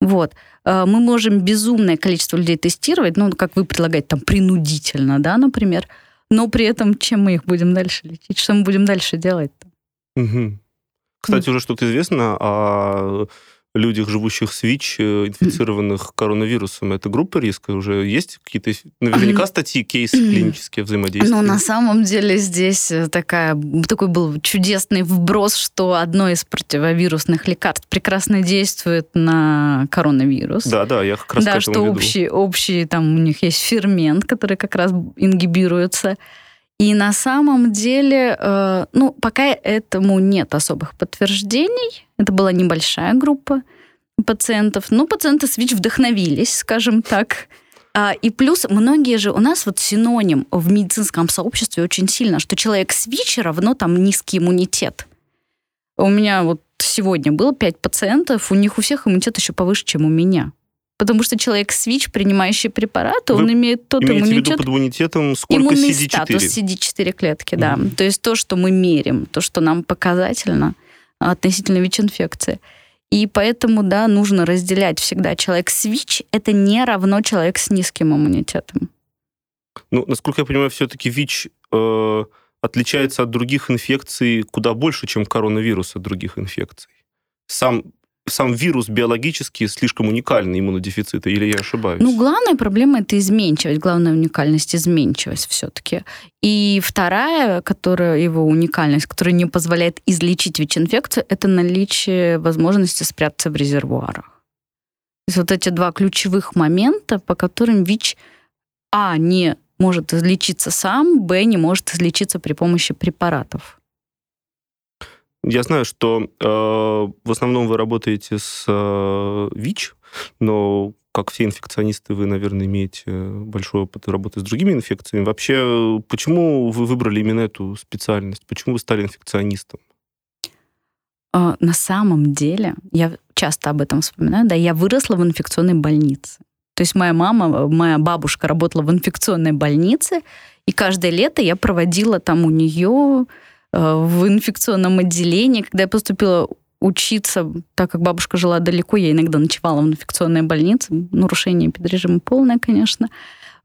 Вот. Э, мы можем безумное количество людей тестировать, ну, как вы предлагаете, там, принудительно, да, например, но при этом чем мы их будем дальше лечить? Что мы будем дальше делать-то? Угу. Кстати, уже что-то известно о людях, живущих с ВИЧ, э, инфицированных коронавирусом, это группа риска? Уже есть какие-то, наверняка, статьи, кейсы клинические взаимодействия? Ну, на самом деле здесь э, такая, такой был чудесный вброс, что одно из противовирусных лекарств прекрасно действует на коронавирус. Да, да, я как раз Да, что веду. общий, общий, там у них есть фермент, который как раз ингибируется. И на самом деле, э, ну, пока этому нет особых подтверждений. Это была небольшая группа пациентов. Но пациенты с ВИЧ вдохновились, скажем так. А, И плюс многие же у нас вот синоним в медицинском сообществе очень сильно, что человек с ВИЧ равно там низкий иммунитет. У меня вот сегодня было пять пациентов, у них у всех иммунитет еще повыше, чем у меня. Потому что человек с ВИЧ, принимающий препараты, он Вы имеет тот Имеете в виду иммунитет, под иммунитетом сколько иммунный CD4? статус CD4 клетки, да. Мгм. То есть то, что мы мерим, то, что нам показательно относительно ВИЧ-инфекции. И поэтому, да, нужно разделять всегда. Человек с ВИЧ – это не равно человек с низким иммунитетом. Ну, насколько я понимаю, все-таки ВИЧ э, отличается от других инфекций куда больше, чем коронавирус от других инфекций. Сам, сам вирус биологически слишком уникальный иммунодефицита, или я ошибаюсь? Ну, главная проблема – это изменчивость. Главная уникальность – изменчивость все-таки. И вторая, которая его уникальность, которая не позволяет излечить ВИЧ-инфекцию, это наличие возможности спрятаться в резервуарах. То есть вот эти два ключевых момента, по которым ВИЧ, а, не может излечиться сам, б, не может излечиться при помощи препаратов. Я знаю, что э, в основном вы работаете с э, ВИЧ, но как все инфекционисты, вы, наверное, имеете большой опыт работы с другими инфекциями. Вообще, почему вы выбрали именно эту специальность? Почему вы стали инфекционистом? А, На самом деле, я часто об этом вспоминаю, да, я выросла в инфекционной больнице. То есть моя мама, моя бабушка работала в инфекционной больнице, и каждое лето я проводила там у нее в инфекционном отделении. Когда я поступила учиться, так как бабушка жила далеко, я иногда ночевала в инфекционной больнице. Нарушение эпидрежима полное, конечно.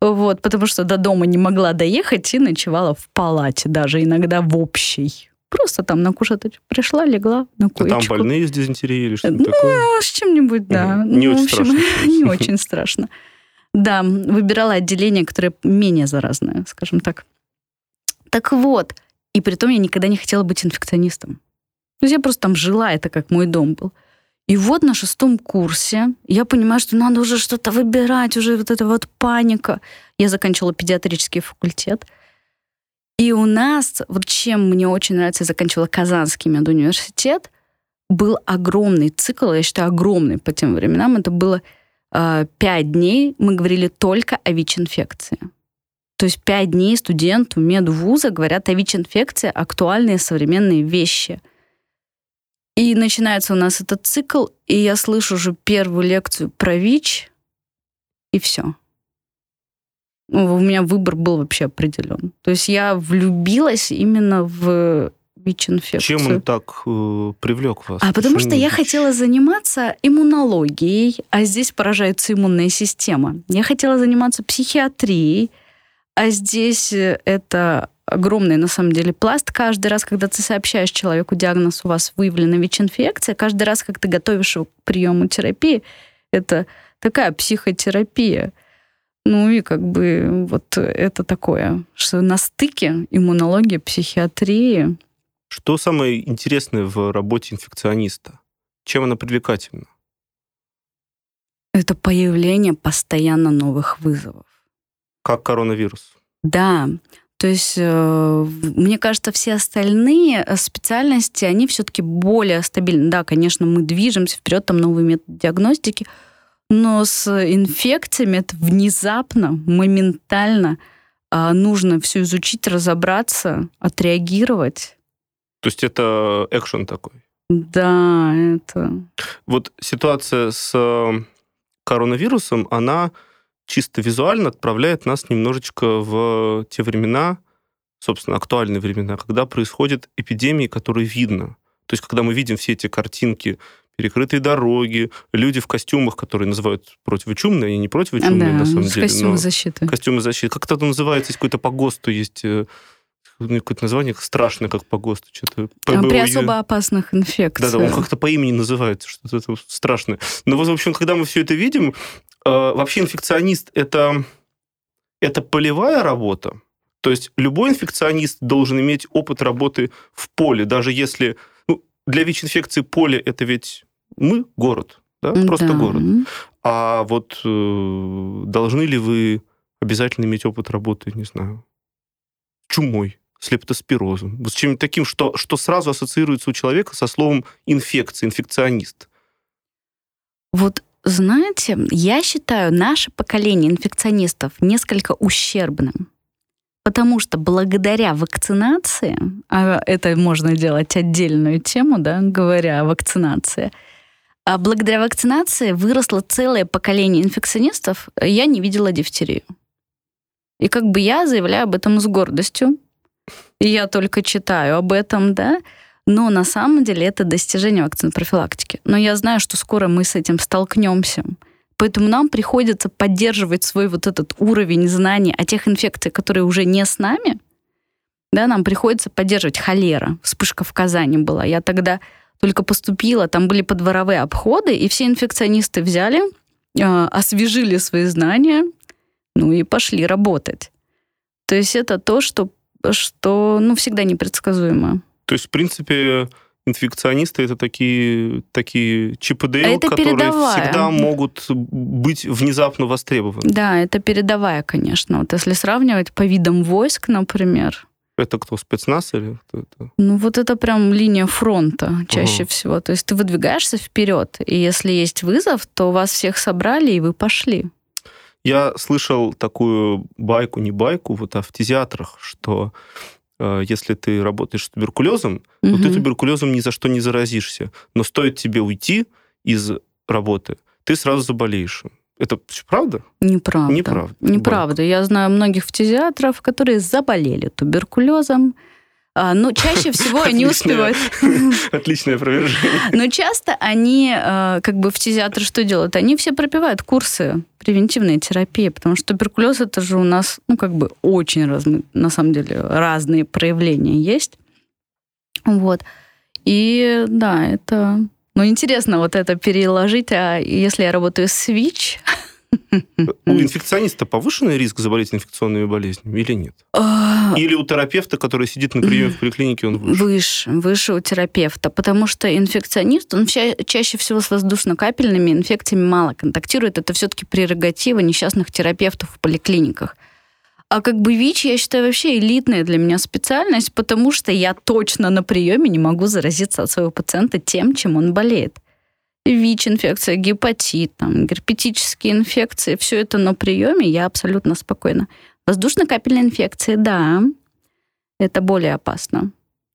Вот, потому что до дома не могла доехать и ночевала в палате, даже иногда в общей. Просто там на кушеточку пришла, легла на А коечку. там больные с дизентерией или что-то Ну, такое? с чем-нибудь, да. Мгм. Не Ну, в очень общем, страшно. Не очень страшно. Да, выбирала отделение, которое менее заразное, скажем так. Так вот, и при том я никогда не хотела быть инфекционистом. То есть я просто там жила, это как мой дом был. И вот на шестом курсе я понимаю, что надо уже что-то выбирать, уже вот эта вот паника. Я заканчивала педиатрический факультет. И у нас, вот чем мне очень нравится, я заканчивала Казанский медуниверситет, был огромный цикл, я считаю, огромный по тем временам. Это было э, пять дней, мы говорили только о ВИЧ-инфекции. То есть пять дней студенту медвуза говорят о ВИЧ-инфекции, актуальные современные вещи. И начинается у нас этот цикл, и я слышу уже первую лекцию про ВИЧ, и все. Ну, у меня выбор был вообще определен. То есть я влюбилась именно в ВИЧ-инфекцию. Чем он так э, привлек вас? А потому что я хотела заниматься иммунологией, а здесь поражается иммунная система. Я хотела заниматься психиатрией, а здесь э, это огромный, на самом деле, пласт. Каждый раз, когда ты сообщаешь человеку диагноз, у вас выявлена ВИЧ-инфекция, каждый раз, как ты готовишь его к приему терапии, это такая психотерапия. Ну и как бы вот это такое, что на стыке иммунологии, психиатрии. Что самое интересное в работе инфекциониста? Чем она привлекательна? Это появление постоянно новых вызовов. Как коронавирус? Да, то есть, э, мне кажется, все остальные э, специальности, они все-таки более стабильны. Да, конечно, мы движемся вперед, там новые методы диагностики, но с инфекциями это внезапно, моментально а, нужно все изучить, разобраться, отреагировать. То есть это экшен такой? Да, это... Вот ситуация с э, коронавирусом, она чисто визуально отправляет нас немножечко в те времена, собственно, актуальные времена, когда происходят эпидемии, которые видно. То есть, когда мы видим все эти картинки, перекрытые дороги, люди в костюмах, которые называют противочумные, они не противочумные, да, на самом деле. костюмом но защиты. Костюмы защиты. Как это называется? Есть какой-то по ГОСТу, есть э, ну, какое-то название страшное, как по ГОСТу. Что-то А При ПБУ. особо опасных инфекциях. Да-да, он как-то по имени называется, что-то страшное. Но вот, в общем, когда мы все это видим, вообще инфекционист это, это полевая работа. То есть любой инфекционист должен иметь опыт работы в поле, даже если ну, для ВИЧ-инфекции поле это ведь мы, город, да, просто Да. город. А вот э, должны ли вы обязательно иметь опыт работы, не знаю, чумой, с лептоспирозом, с чем-нибудь таким, что, что сразу ассоциируется у человека со словом инфекция, инфекционист? Вот знаете, я считаю наше поколение инфекционистов несколько ущербным. Потому что благодаря вакцинации, а это можно делать отдельную тему, да, говоря о вакцинации, а благодаря вакцинации выросло целое поколение инфекционистов, я не видела дифтерию. И как бы я заявляю об этом с гордостью. И я только читаю об этом, да, но на самом деле это достижение вакцин профилактики. Но я знаю, что скоро мы с этим столкнемся. Поэтому нам приходится поддерживать свой вот этот уровень знаний о тех инфекциях, которые уже не с нами. Да, нам приходится поддерживать холера. Вспышка в Казани была. Я тогда только поступила, там были подворовые обходы, и все инфекционисты взяли, э, освежили свои знания, ну и пошли работать. То есть это то, что, что ну, всегда непредсказуемо. То есть, в принципе, инфекционисты это такие, такие ЧПД, А которые передовая. всегда могут быть внезапно востребованы. Да, это передовая, конечно. Вот если сравнивать по видам войск, например, Это кто, спецназ или кто это? ну вот это прям линия фронта чаще Ага. всего. То есть ты выдвигаешься вперед, и если есть вызов, то вас всех собрали, и вы пошли. Я слышал такую байку, не байку, вот а в фтизиатрах, что если ты работаешь с туберкулезом, то ты туберкулезом ни за что не заразишься. Но стоит тебе уйти из работы, ты сразу заболеешь. Это правда? Неправда. Неправда. Неправда. Я знаю многих фтизиатров, которые заболели туберкулезом. А, но чаще всего они успевают. Отличное опровержение. Но часто они, э, как бы фтизиатры что делают? Они все пропивают курсы превентивной терапии, потому что туберкулез это же у нас, ну, как бы очень разные, на самом деле, разные проявления есть. Вот. И да, это... Ну, интересно вот это переложить, а если я работаю с ВИЧ... У инфекциониста повышенный риск заболеть инфекционными болезнями или нет? а, Или у терапевта, который сидит на приеме в поликлинике, он выше? Выше, выше у терапевта, потому что инфекционист, он ча- чаще всего с воздушно-капельными инфекциями мало контактирует. Это все-таки прерогатива несчастных терапевтов в поликлиниках. А как бы ВИЧ, я считаю, вообще элитная для меня специальность, потому что я точно на приеме не могу заразиться от своего пациента тем, чем он болеет. ВИЧ-инфекция, гепатит, там, герпетические инфекции, все это на приеме я абсолютно спокойна. Воздушно-капельные инфекции, да, это более опасно.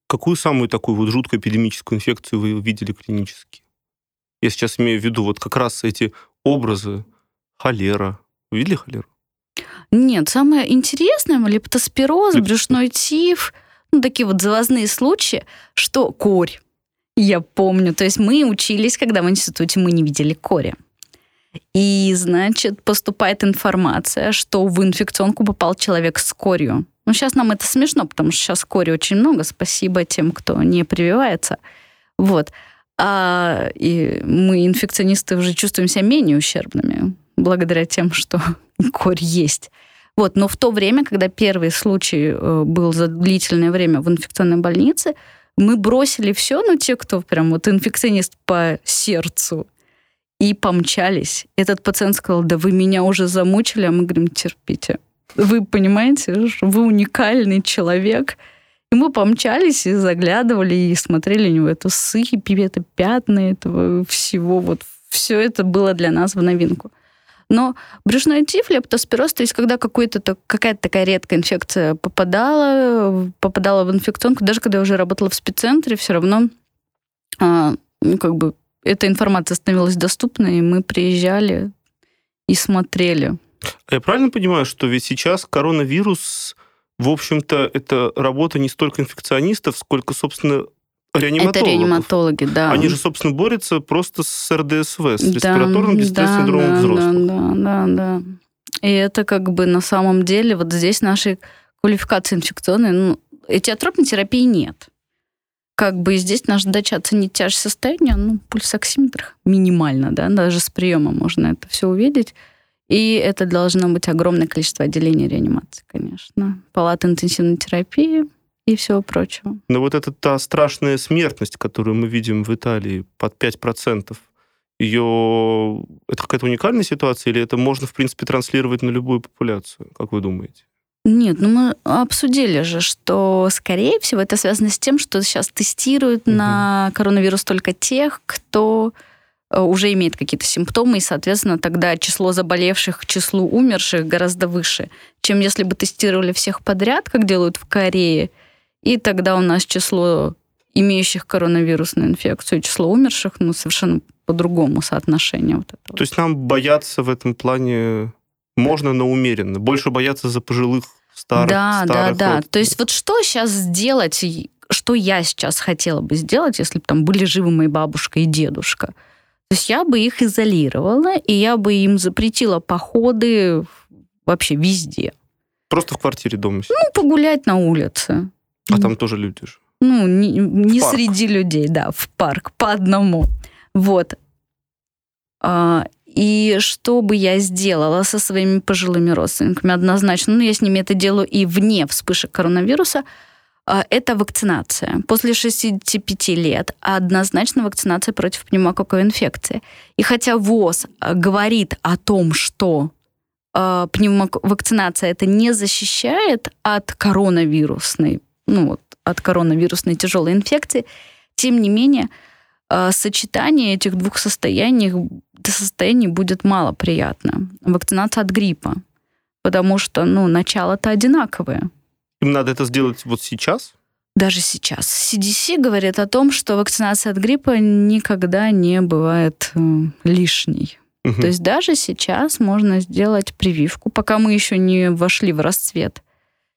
Какую самую такую вот жуткую эпидемическую инфекцию вы видели клинически? Я сейчас имею в виду вот как раз эти образы холера. Вы видели холеру? Нет, самое интересное лептоспироз, Леп- брюшной тиф. ну, такие вот завозные случаи, что корь. Я помню, то есть мы учились, когда в институте мы не видели кори. И, значит, поступает информация, что в инфекционку попал человек с корью. Ну, сейчас нам это смешно, потому что сейчас кори очень много. Спасибо тем, кто не прививается. Вот. А и мы, инфекционисты, уже чувствуем себя менее ущербными благодаря тем, что корь есть. Вот, но в то время, когда первый случай э, был за длительное время в инфекционной больнице, мы бросили все, ну, те, кто прям вот инфекционист по сердцу, и помчались. Этот пациент сказал, да вы меня уже замучили, а мы говорим, терпите. Вы понимаете, что вы уникальный человек. И мы помчались и заглядывали, и смотрели у него эту сыпь, это пятна этого всего. Вот все это было для нас в новинку. Но брюшной тиф, лептоспироз, то есть когда какая-то такая редкая инфекция попадала, попадала в инфекционку, даже когда я уже работала в спеццентре, все равно а, ну, как бы эта информация становилась доступной, и мы приезжали и смотрели. А я правильно понимаю, что ведь сейчас коронавирус, в общем-то, это работа не столько инфекционистов, сколько, собственно, реаниматологов. Это реаниматологи, да. Они же, собственно, борются просто с РДСВ, с да, респираторным дистресс-синдромом да, взрослых. Да, да, да. И это как бы на самом деле вот здесь нашей квалификации инфекционной, ну, этиотропной терапии нет как бы здесь наша задача оценить тяжесть состояния, ну, пульсоксиметр минимально, да, даже с приема можно это все увидеть. И это должно быть огромное количество отделений реанимации, конечно. Палат интенсивной терапии и всего прочего. Но вот это та страшная смертность, которую мы видим в Италии под 5%, ее... Это какая-то уникальная ситуация или это можно, в принципе, транслировать на любую популяцию, как вы думаете? Нет, ну мы обсудили же, что, скорее всего, это связано с тем, что сейчас тестируют угу. на коронавирус только тех, кто э, уже имеет какие-то симптомы, и, соответственно, тогда число заболевших к числу умерших гораздо выше, чем если бы тестировали всех подряд, как делают в Корее, и тогда у нас число имеющих коронавирусную инфекцию, число умерших, ну, совершенно по-другому соотношение вот этого. То есть нам бояться в этом плане можно, но умеренно. Больше бояться за пожилых старых. Да, старых да, да. То есть вот что сейчас сделать, что я сейчас хотела бы сделать, если бы там были живы мои бабушка и дедушка? То есть я бы их изолировала, и я бы им запретила походы вообще везде. Просто в квартире дома? Ну, погулять на улице. А там тоже люди же? Ну, не, не среди людей, да, в парк, по одному. Вот. А, и что бы я сделала со своими пожилыми родственниками? Однозначно, ну, я с ними это делаю и вне вспышек коронавируса, а, это вакцинация. После 65 лет однозначно вакцинация против пневмококковой инфекции. И хотя ВОЗ а, говорит о том, что э, вакцинация это не защищает от коронавирусной, ну вот, от коронавирусной тяжелой инфекции, тем не менее, э, сочетание этих двух состояний состояний будет мало приятно. Вакцинация от гриппа. Потому что, ну, начало-то одинаковое. Им надо это сделать вот сейчас? Даже сейчас. CDC говорит о том, что вакцинация от гриппа никогда не бывает э, лишней. Угу. То есть даже сейчас можно сделать прививку, пока мы еще не вошли в расцвет.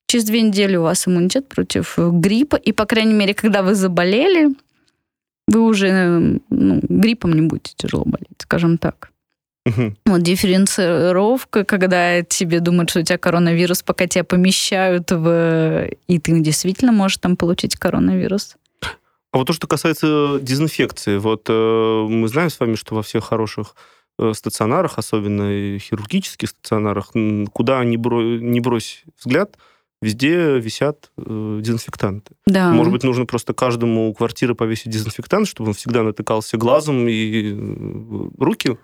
Через две недели у вас иммунитет против гриппа, и, по крайней мере, когда вы заболели, вы уже ну, гриппом не будете тяжело болеть, скажем так. Угу. Вот дифференцировка, когда тебе думают, что у тебя коронавирус, пока тебя помещают в... И ты действительно можешь там получить коронавирус. А вот то, что касается дезинфекции, вот э, мы знаем с вами, что во всех хороших э, стационарах, особенно хирургических стационарах, куда ни, бро... ни брось взгляд, везде висят э, дезинфектанты. Да. Может быть, нужно просто каждому квартиры повесить дезинфектант, чтобы он всегда натыкался глазом и э, руки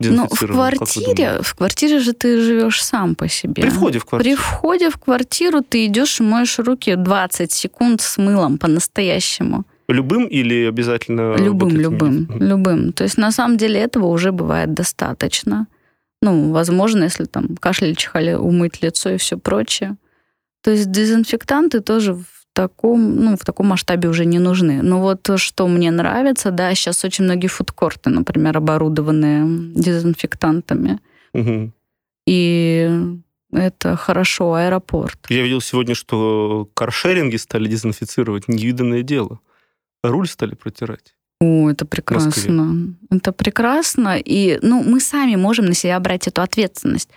ну, в квартире, в квартире же ты живешь сам по себе. При входе в квартиру. При входе в квартиру ты идешь и моешь руки 20 секунд с мылом по-настоящему. Любым или обязательно? Любым, вот любым, любым. То есть на самом деле этого уже бывает достаточно. Ну, возможно, если там кашляли, чихали, умыть лицо и все прочее. То есть дезинфектанты тоже в таком, ну, в таком масштабе уже не нужны. Но вот что мне нравится, да, сейчас очень многие фудкорты, например, оборудованные дезинфектантами. Угу. И это хорошо, аэропорт. Я видел сегодня, что каршеринги стали дезинфицировать, невиданное дело. Руль стали протирать. О, это прекрасно. Это прекрасно. И ну, мы сами можем на себя брать эту ответственность.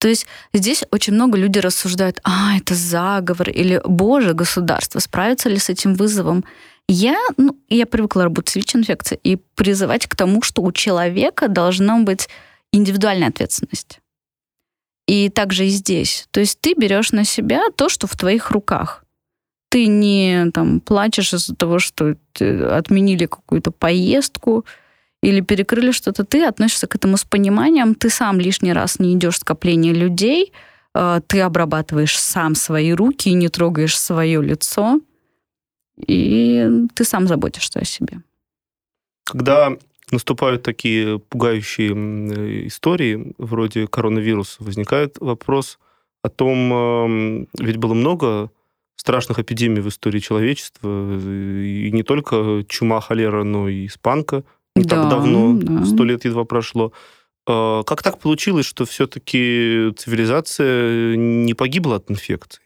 То есть здесь очень много людей рассуждают, а, это заговор, или, боже, государство справится ли с этим вызовом. Я, ну, я привыкла работать с ВИЧ-инфекцией и призывать к тому, что у человека должна быть индивидуальная ответственность. И также и здесь. То есть ты берешь на себя то, что в твоих руках. Ты не там, плачешь из-за того, что отменили какую-то поездку, или перекрыли что-то, ты относишься к этому с пониманием, ты сам лишний раз не идешь в скопление людей, э, ты обрабатываешь сам свои руки не трогаешь свое лицо, и ты сам заботишься о себе. Когда наступают такие пугающие истории, вроде коронавируса, возникает вопрос о том, эм, ведь было много страшных эпидемий в истории человечества, и не только чума, холера, но и испанка – не да, так давно, сто да. лет едва прошло. А, как так получилось, что все-таки цивилизация не погибла от инфекций?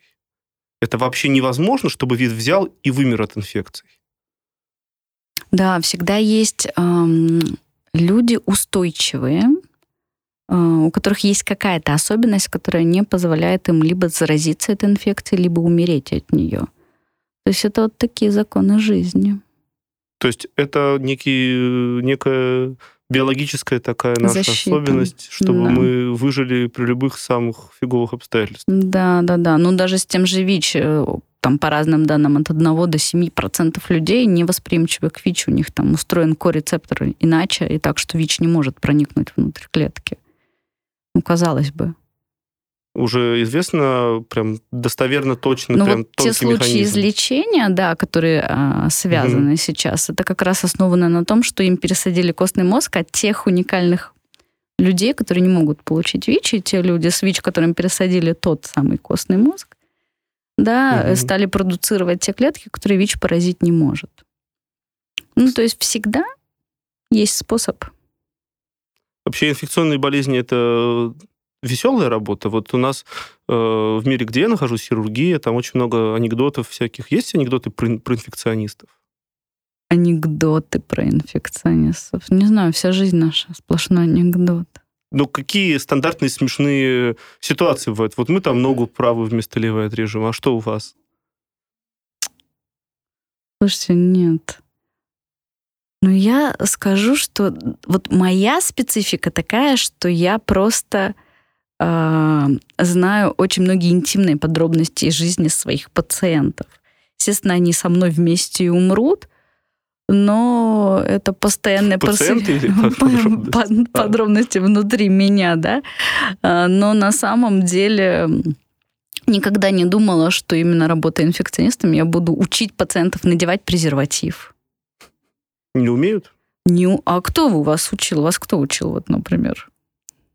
Это вообще невозможно, чтобы вид взял и вымер от инфекций? Да, всегда есть эм, люди устойчивые, э, у которых есть какая-то особенность, которая не позволяет им либо заразиться этой инфекцией, либо умереть от нее. То есть это вот такие законы жизни. То есть это некий, некая биологическая такая наша Защита. особенность, чтобы да. мы выжили при любых самых фиговых обстоятельствах. Да, да, да. Ну, даже с тем же ВИЧ, э, там по разным данным от 1 до 7% людей не восприимчивы к ВИЧ. У них там устроен корецептор иначе, и так, что ВИЧ не может проникнуть внутрь клетки. Ну, казалось бы уже известно прям достоверно точно ну, прям вот те случаи механизм. излечения, да, которые а, связаны угу. сейчас, это как раз основано на том, что им пересадили костный мозг от тех уникальных людей, которые не могут получить ВИЧ, и те люди с ВИЧ, которым пересадили тот самый костный мозг, да, угу. стали продуцировать те клетки, которые ВИЧ поразить не может. Ну, то есть всегда есть способ. Вообще инфекционные болезни это веселая работа. Вот у нас э, в мире, где я нахожусь, хирургия, там очень много анекдотов всяких. Есть анекдоты про, про инфекционистов? Анекдоты про инфекционистов. Не знаю, вся жизнь наша сплошной анекдот. Ну, какие стандартные смешные ситуации бывают? Вот мы там ногу правую вместо левой отрежем, а что у вас? Слушайте, нет. Но я скажу, что вот моя специфика такая, что я просто э, знаю очень многие интимные подробности из жизни своих пациентов. Естественно, они со мной вместе и умрут, но это постоянные Пациенты подробности? подробности внутри меня, да. А, но на самом деле никогда не думала, что именно работая инфекционистом, я буду учить пациентов надевать презерватив. Не умеют? Не, а кто у вас учил? Вас кто учил, вот, например?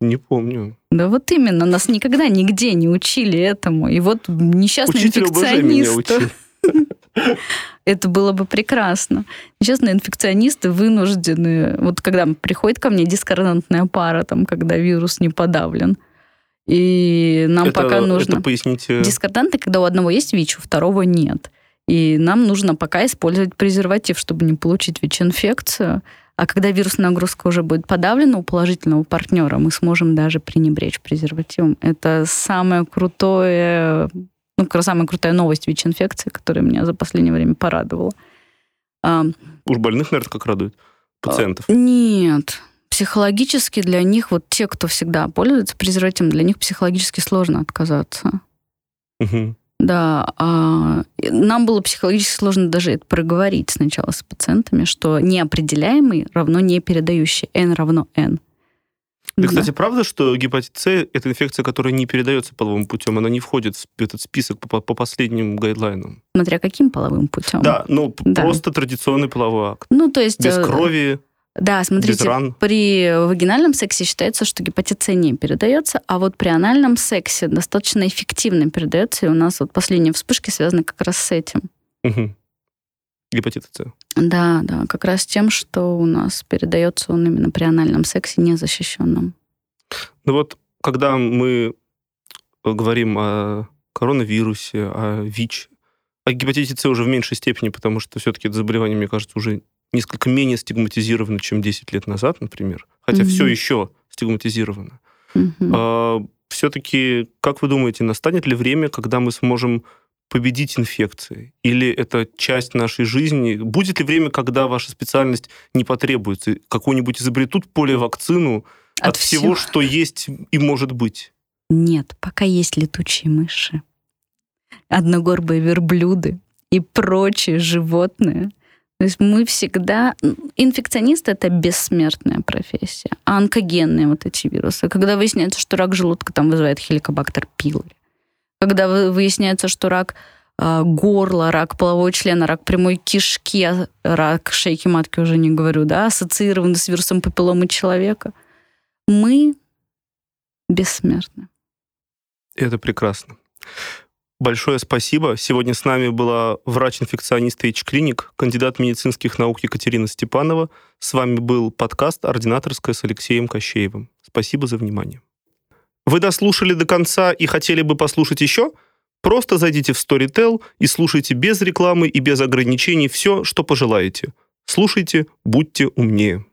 Не помню. Да вот именно, нас никогда нигде не учили этому. И вот несчастный Учитель инфекционист... Это было бы прекрасно. Несчастные инфекционисты вынуждены... Вот когда приходит ко мне дискордантная пара, там, когда вирус не подавлен, и нам это, пока нужно... Это поясните... Дискорданты, когда у одного есть ВИЧ, у второго нет. И нам нужно пока использовать презерватив, чтобы не получить ВИЧ-инфекцию. А когда вирусная нагрузка уже будет подавлена у положительного партнера, мы сможем даже пренебречь презервативом. Это самое крутое, ну, самая крутая новость ВИЧ-инфекции, которая меня за последнее время порадовала. Уж больных, наверное, как радует пациентов. Нет. Психологически для них, вот те, кто всегда пользуется презервативом, для них психологически сложно отказаться. Угу. Да, а нам было психологически сложно даже это проговорить сначала с пациентами, что неопределяемый равно не передающий, n равно n. Да, кстати, правда, что гепатит С – это инфекция, которая не передается половым путем, она не входит в этот список по, по последним гайдлайнам? Смотря каким половым путем. Да, ну да. просто традиционный половой акт. Ну, то есть... Без э, крови. Да, смотрите, при вагинальном сексе считается, что гепатит С не передается, а вот при анальном сексе достаточно эффективно передается, и у нас вот последние вспышки связаны как раз с этим. Угу. Гепатит С. Да, да, как раз тем, что у нас передается он именно при анальном сексе незащищенном. Ну вот, когда мы говорим о коронавирусе, о ВИЧ, о гепатите С уже в меньшей степени, потому что все-таки это заболевание, мне кажется, уже несколько менее стигматизировано, чем 10 лет назад, например. Хотя mm-hmm. все еще стигматизировано. Mm-hmm. А, все-таки, как вы думаете, настанет ли время, когда мы сможем победить инфекции? Или это часть нашей жизни? Будет ли время, когда ваша специальность не потребуется? Какую-нибудь изобретут поле-вакцину от, от всего, что есть и может быть? Нет, пока есть летучие мыши, одногорбые верблюды и прочие животные. То есть мы всегда... Инфекционист — это бессмертная профессия. А онкогенные вот эти вирусы. Когда выясняется, что рак желудка там вызывает хеликобактер пилори. Когда выясняется, что рак э, горла, рак полового члена, рак прямой кишки, а рак шейки матки уже не говорю, да, ассоциированы с вирусом папилломы человека, мы бессмертны. Это прекрасно. Большое спасибо. Сегодня с нами была врач-инфекционист H-клиник, кандидат медицинских наук Екатерина Степанова. С вами был подкаст «Ординаторская» с Алексеем Кощеевым. Спасибо за внимание. Вы дослушали до конца и хотели бы послушать еще? Просто зайдите в Storytel и слушайте без рекламы и без ограничений все, что пожелаете. Слушайте, будьте умнее.